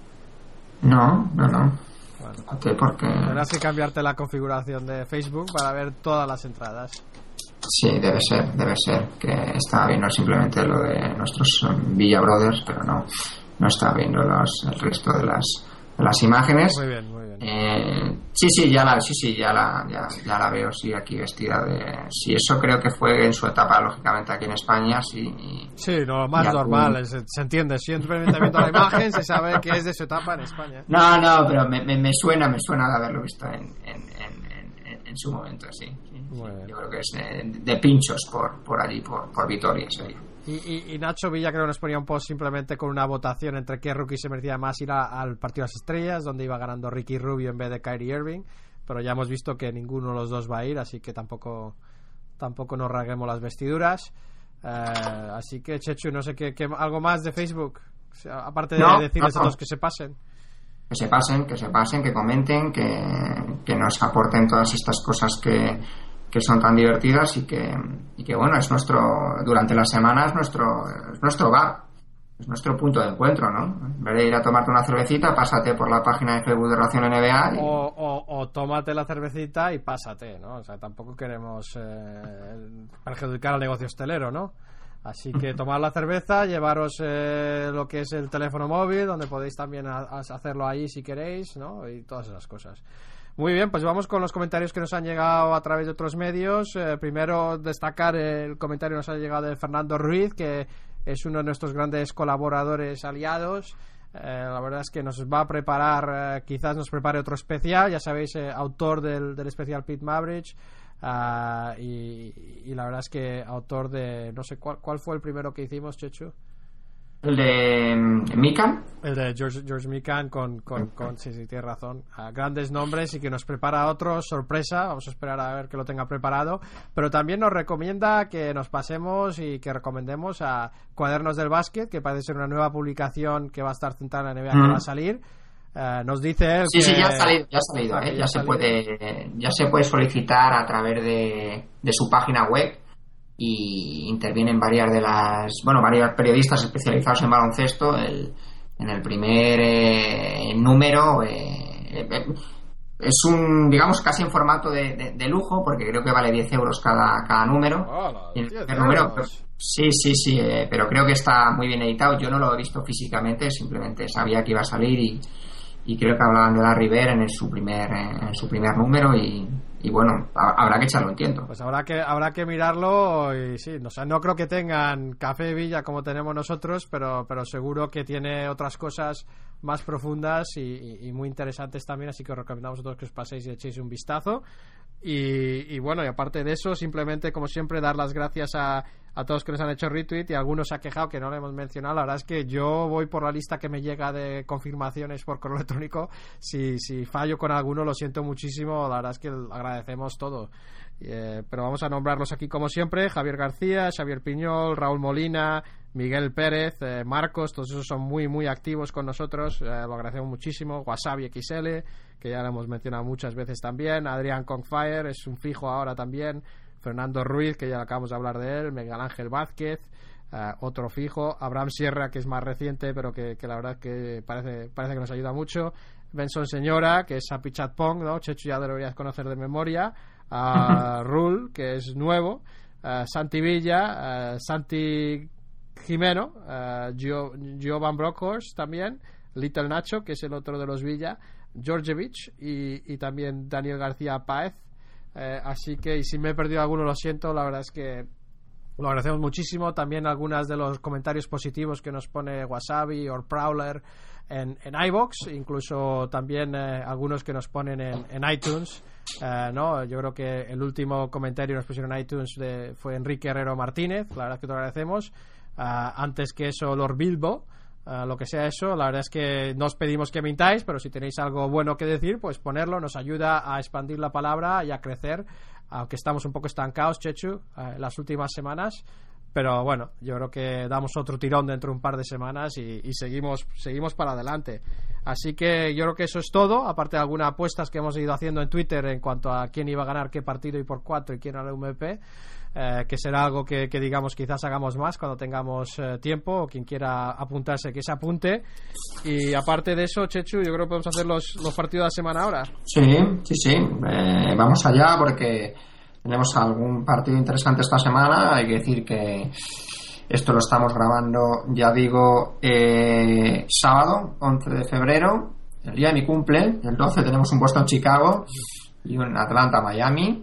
No, no, no. Bueno, porque... Tendrás que cambiarte la configuración de Facebook para ver todas las entradas. Sí, debe ser, debe ser. Que estaba viendo simplemente lo de nuestros Villa Brothers, pero no, no estaba viendo los, el resto de las, las imágenes. Muy bien, muy bien. Eh, sí, sí, ya la, sí, sí, ya la, ya, ya, la veo, sí, aquí vestida de... Sí, eso creo que fue en su etapa, lógicamente, aquí en España, sí. sí, lo más normal, se, entiende. Siempre viendo la imagen se sabe que es de su etapa en España. No, no, pero me, me, suena, me suena de haberlo visto en, en, en, en su momento, sí. Yo creo que es de, pinchos por, por allí, por, por Vitoria, sí. Y, Nacho Villa creo que nos ponía un post simplemente con una votación entre qué rookie se merecía más ir al partido de las estrellas, donde iba ganando Ricky Rubio en vez de Kyrie Irving, pero ya hemos visto que ninguno de los dos va a ir, así que tampoco, tampoco nos rasguemos las vestiduras. Eh, así que, Chechu, no sé qué, algo más de Facebook, aparte de decirles a todos que se pasen. Que se pasen, que se pasen, que comenten, que, que nos aporten todas estas cosas que, que son tan divertidas y que, y que bueno, es nuestro, durante la semana es nuestro, es nuestro bar, es nuestro punto de encuentro, ¿no? En vez de ir a tomarte una cervecita, pásate por la página de Facebook de Ración NBA. O, o, tómate la cervecita y pásate, ¿no? O sea, tampoco queremos eh, perjudicar al negocio hostelero, ¿no? Así que tomad la cerveza, llevaros eh, lo que es el teléfono móvil, donde podéis también hacerlo ahí si queréis, ¿no? Y todas esas cosas. Muy bien, pues vamos con los comentarios que nos han llegado a través de otros medios. Eh, primero, destacar el comentario que nos ha llegado de Fernando Ruiz, que es uno de nuestros grandes colaboradores aliados. Eh, la verdad es que nos va a preparar, eh, quizás nos prepare otro especial, ya sabéis, autor del, del, especial Pete Maverick. Ah, y, la verdad es que autor de, no sé, ¿cuál, cuál fue el primero que hicimos, Chechu? El de mm, Mikan. El de George, George Mikan con, con, sí, sí, tiene razón. grandes nombres y que nos prepara otro, sorpresa. Vamos a esperar a ver que lo tenga preparado. Pero también nos recomienda que nos pasemos y que recomendemos a Cuadernos del Básquet, que parece ser una nueva publicación que va a estar centrada en la NBA que va a salir. Eh, nos dice él sí, sí, ya ha salido, ya ha salido, ¿eh? ya, se puede, ya se puede solicitar a través de, de su página web y intervienen varias de las, bueno, varios periodistas especializados en baloncesto. El, en el primer eh, número eh, eh, es un, digamos, casi en formato de, de, lujo, porque creo que vale 10 euros cada, cada número. el número sí, sí, sí, pero creo que está muy bien editado. Yo no lo he visto físicamente, simplemente sabía que iba a salir y, y creo que hablaban de la River en, su primer, en su primer número y, y bueno, habrá que echarlo entiendo. Pues habrá que habrá que mirarlo y sí, o sea, no creo que tengan café Villa como tenemos nosotros, pero pero seguro que tiene otras cosas más profundas y, muy interesantes también, así que os recomendamos a todos que os paséis y echéis un vistazo. Y, bueno, y aparte de eso, simplemente, como siempre, dar las gracias a, a todos que nos han hecho retweet y algunos se ha quejado que no le hemos mencionado. La verdad es que yo voy por la lista que me llega de confirmaciones por correo electrónico. Si, si fallo con alguno, lo siento muchísimo. La verdad es que agradecemos todo. Eh, pero vamos a nombrarlos aquí como siempre. Javier García, Xavier Piñol, Raúl Molina, Miguel Pérez, eh, Marcos, todos esos son muy, muy activos con nosotros. Eh, lo agradecemos muchísimo. Wasabi XL, que ya lo hemos mencionado muchas veces también. Adrián Confire es un fijo ahora también. Fernando Ruiz, que ya acabamos de hablar de él. Miguel Ángel Vázquez. otro fijo, Abraham Sierra, que es más reciente, pero que, la verdad que parece, parece que nos ayuda mucho. Benson Señora, que es Apichat Pong, ¿no? Chechu ya deberías conocer de memoria a Rule, que es nuevo, Santi Villa, Santi Jimeno, Gio, Giovan Brockhorst también, Little Nacho, que es el otro de los Villa, Georgievich y, y también Daniel García Páez. Eh, así que, y si me he perdido alguno, lo siento, la verdad es que lo agradecemos muchísimo. También algunos de los comentarios positivos que nos pone Wasabi o Prowler en, en iBox, incluso también eh, algunos que nos ponen en, en iTunes. Eh, no, yo creo que el último comentario que nos pusieron en iTunes de, fue Enrique Herrero Martínez, la verdad es que te lo agradecemos. Eh, antes que eso, Lord Bilbo, lo que sea eso, la verdad es que no os pedimos que mintáis, pero si tenéis algo bueno que decir, pues ponerlo, nos ayuda a expandir la palabra y a crecer, aunque estamos un poco estancados, Chechu, en las últimas semanas. Pero bueno, yo creo que damos otro tirón dentro de un par de semanas y, seguimos, seguimos para adelante. Así que yo creo que eso es todo, aparte de algunas apuestas que hemos ido haciendo en Twitter en cuanto a quién iba a ganar qué partido y por cuatro y quién era el MVP. Eh, que será algo que, digamos quizás hagamos más cuando tengamos eh, tiempo o quien quiera apuntarse que se apunte. Y aparte de eso Chechu yo creo que podemos hacer los, los partidos de la semana ahora. Sí sí sí. Eh, vamos allá porque tenemos algún partido interesante esta semana. Hay que decir que esto lo estamos grabando ya digo sábado 11 de febrero el día de mi cumple el 12 tenemos un Boston Chicago y un Atlanta Miami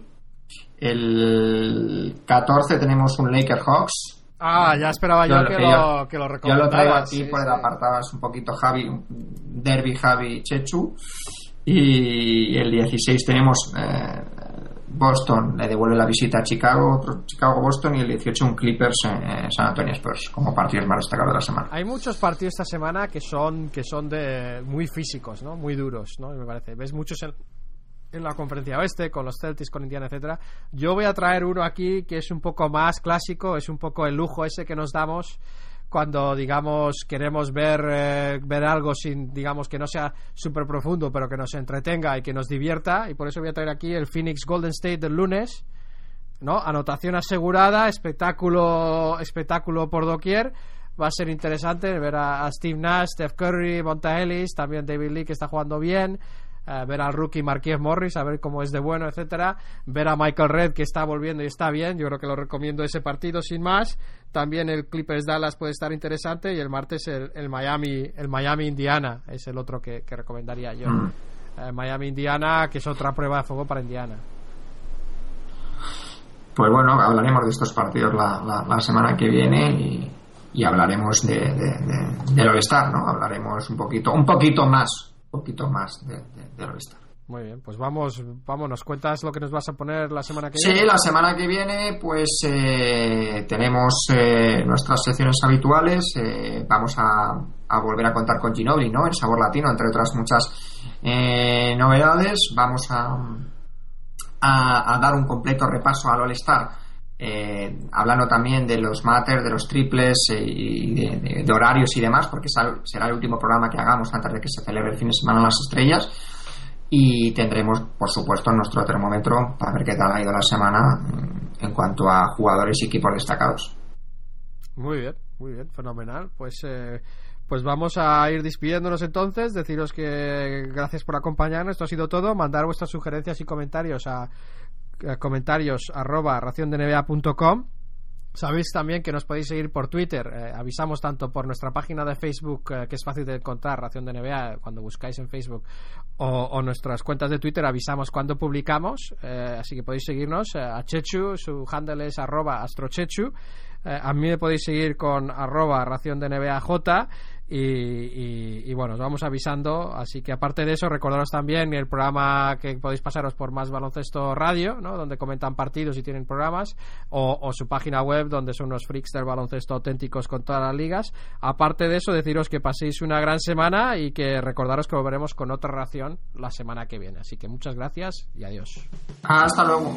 el 14 tenemos un Laker Hawks. Ah, ya esperaba yo, que, lo, que lo Yo lo traigo aquí por el apartado, es un poquito Javi, Derby Javi Chechu. Y el 16 tenemos eh, Boston, le devuelve la visita a Chicago, otro Chicago-Boston y el 18 un Clippers en San Antonio Spurs como partidos más destacados de la semana. Hay muchos partidos esta semana que son que son de muy físicos, ¿no? Muy duros, ¿no? Me parece. Ves muchos en, en la conferencia oeste, con los Celtics, con Indiana, etcétera. Yo voy a traer uno aquí que es un poco más clásico, es un poco el lujo ese que nos damos cuando digamos queremos ver eh, ver algo sin digamos que no sea súper profundo pero que nos entretenga y que nos divierta. Y por eso voy a traer aquí el Phoenix Golden State del lunes no anotación asegurada espectáculo espectáculo por doquier. Va a ser interesante ver a, Steve Nash Steph Curry Monta Ellis también David Lee que está jugando bien eh, ver al rookie Marqués Morris, a ver cómo es de bueno, etcétera, ver a Michael Red que está volviendo y está bien, yo creo que lo recomiendo ese partido sin más. También el Clippers Dallas puede estar interesante y el martes el, Miami el Miami Indiana es el otro que, recomendaría yo. Mm. Eh, Miami Indiana, que es otra prueba de fuego para Indiana. Pues bueno, hablaremos de estos partidos la, semana que viene y, hablaremos de, de, del All-Star, ¿no? Hablaremos un poquito, un poquito más poquito más de, de, Muy bien, pues vamos, vamos, ¿nos cuentas lo que nos vas a poner la semana que viene? Sí, la semana que viene pues eh, tenemos eh, nuestras secciones habituales, eh, vamos a, a, volver a contar con Ginobili, ¿no? El sabor latino, entre otras muchas novedades, vamos a, a, a, dar un completo repaso al All-Star eh, hablando también de los matters, de los triples eh, y de, horarios y demás, porque será el último programa que hagamos antes de que se celebre el fin de semana las estrellas. Y tendremos, por supuesto, nuestro termómetro para ver qué tal ha ido la semana mm, en cuanto a jugadores y equipos destacados. Muy bien, muy bien, fenomenal. Pues. Eh, pues vamos a ir despidiéndonos entonces, deciros que gracias por acompañarnos, esto ha sido todo, mandar vuestras sugerencias y comentarios a comentarios arroba raciondnba.com. Sabéis también que nos podéis seguir por Twitter. Eh, avisamos tanto por nuestra página de Facebook, eh, que es fácil de encontrar, Ración de NBA, cuando buscáis en Facebook, o, nuestras cuentas de Twitter, avisamos cuando publicamos. así que podéis seguirnos. a Chechu, su handle es arroba astrochechu. a mí me podéis seguir con arroba ración de NBA J y, bueno, os vamos avisando. Así que aparte de eso, recordaros también el programa que podéis pasaros por Más Baloncesto Radio, ¿no? donde comentan partidos y tienen programas, o, su página web, donde son unos freaks del baloncesto auténticos con todas las ligas. Aparte de eso, deciros que paséis una gran semana y que recordaros que volveremos con otra ración la semana que viene. Así que muchas gracias y adiós. Hasta luego.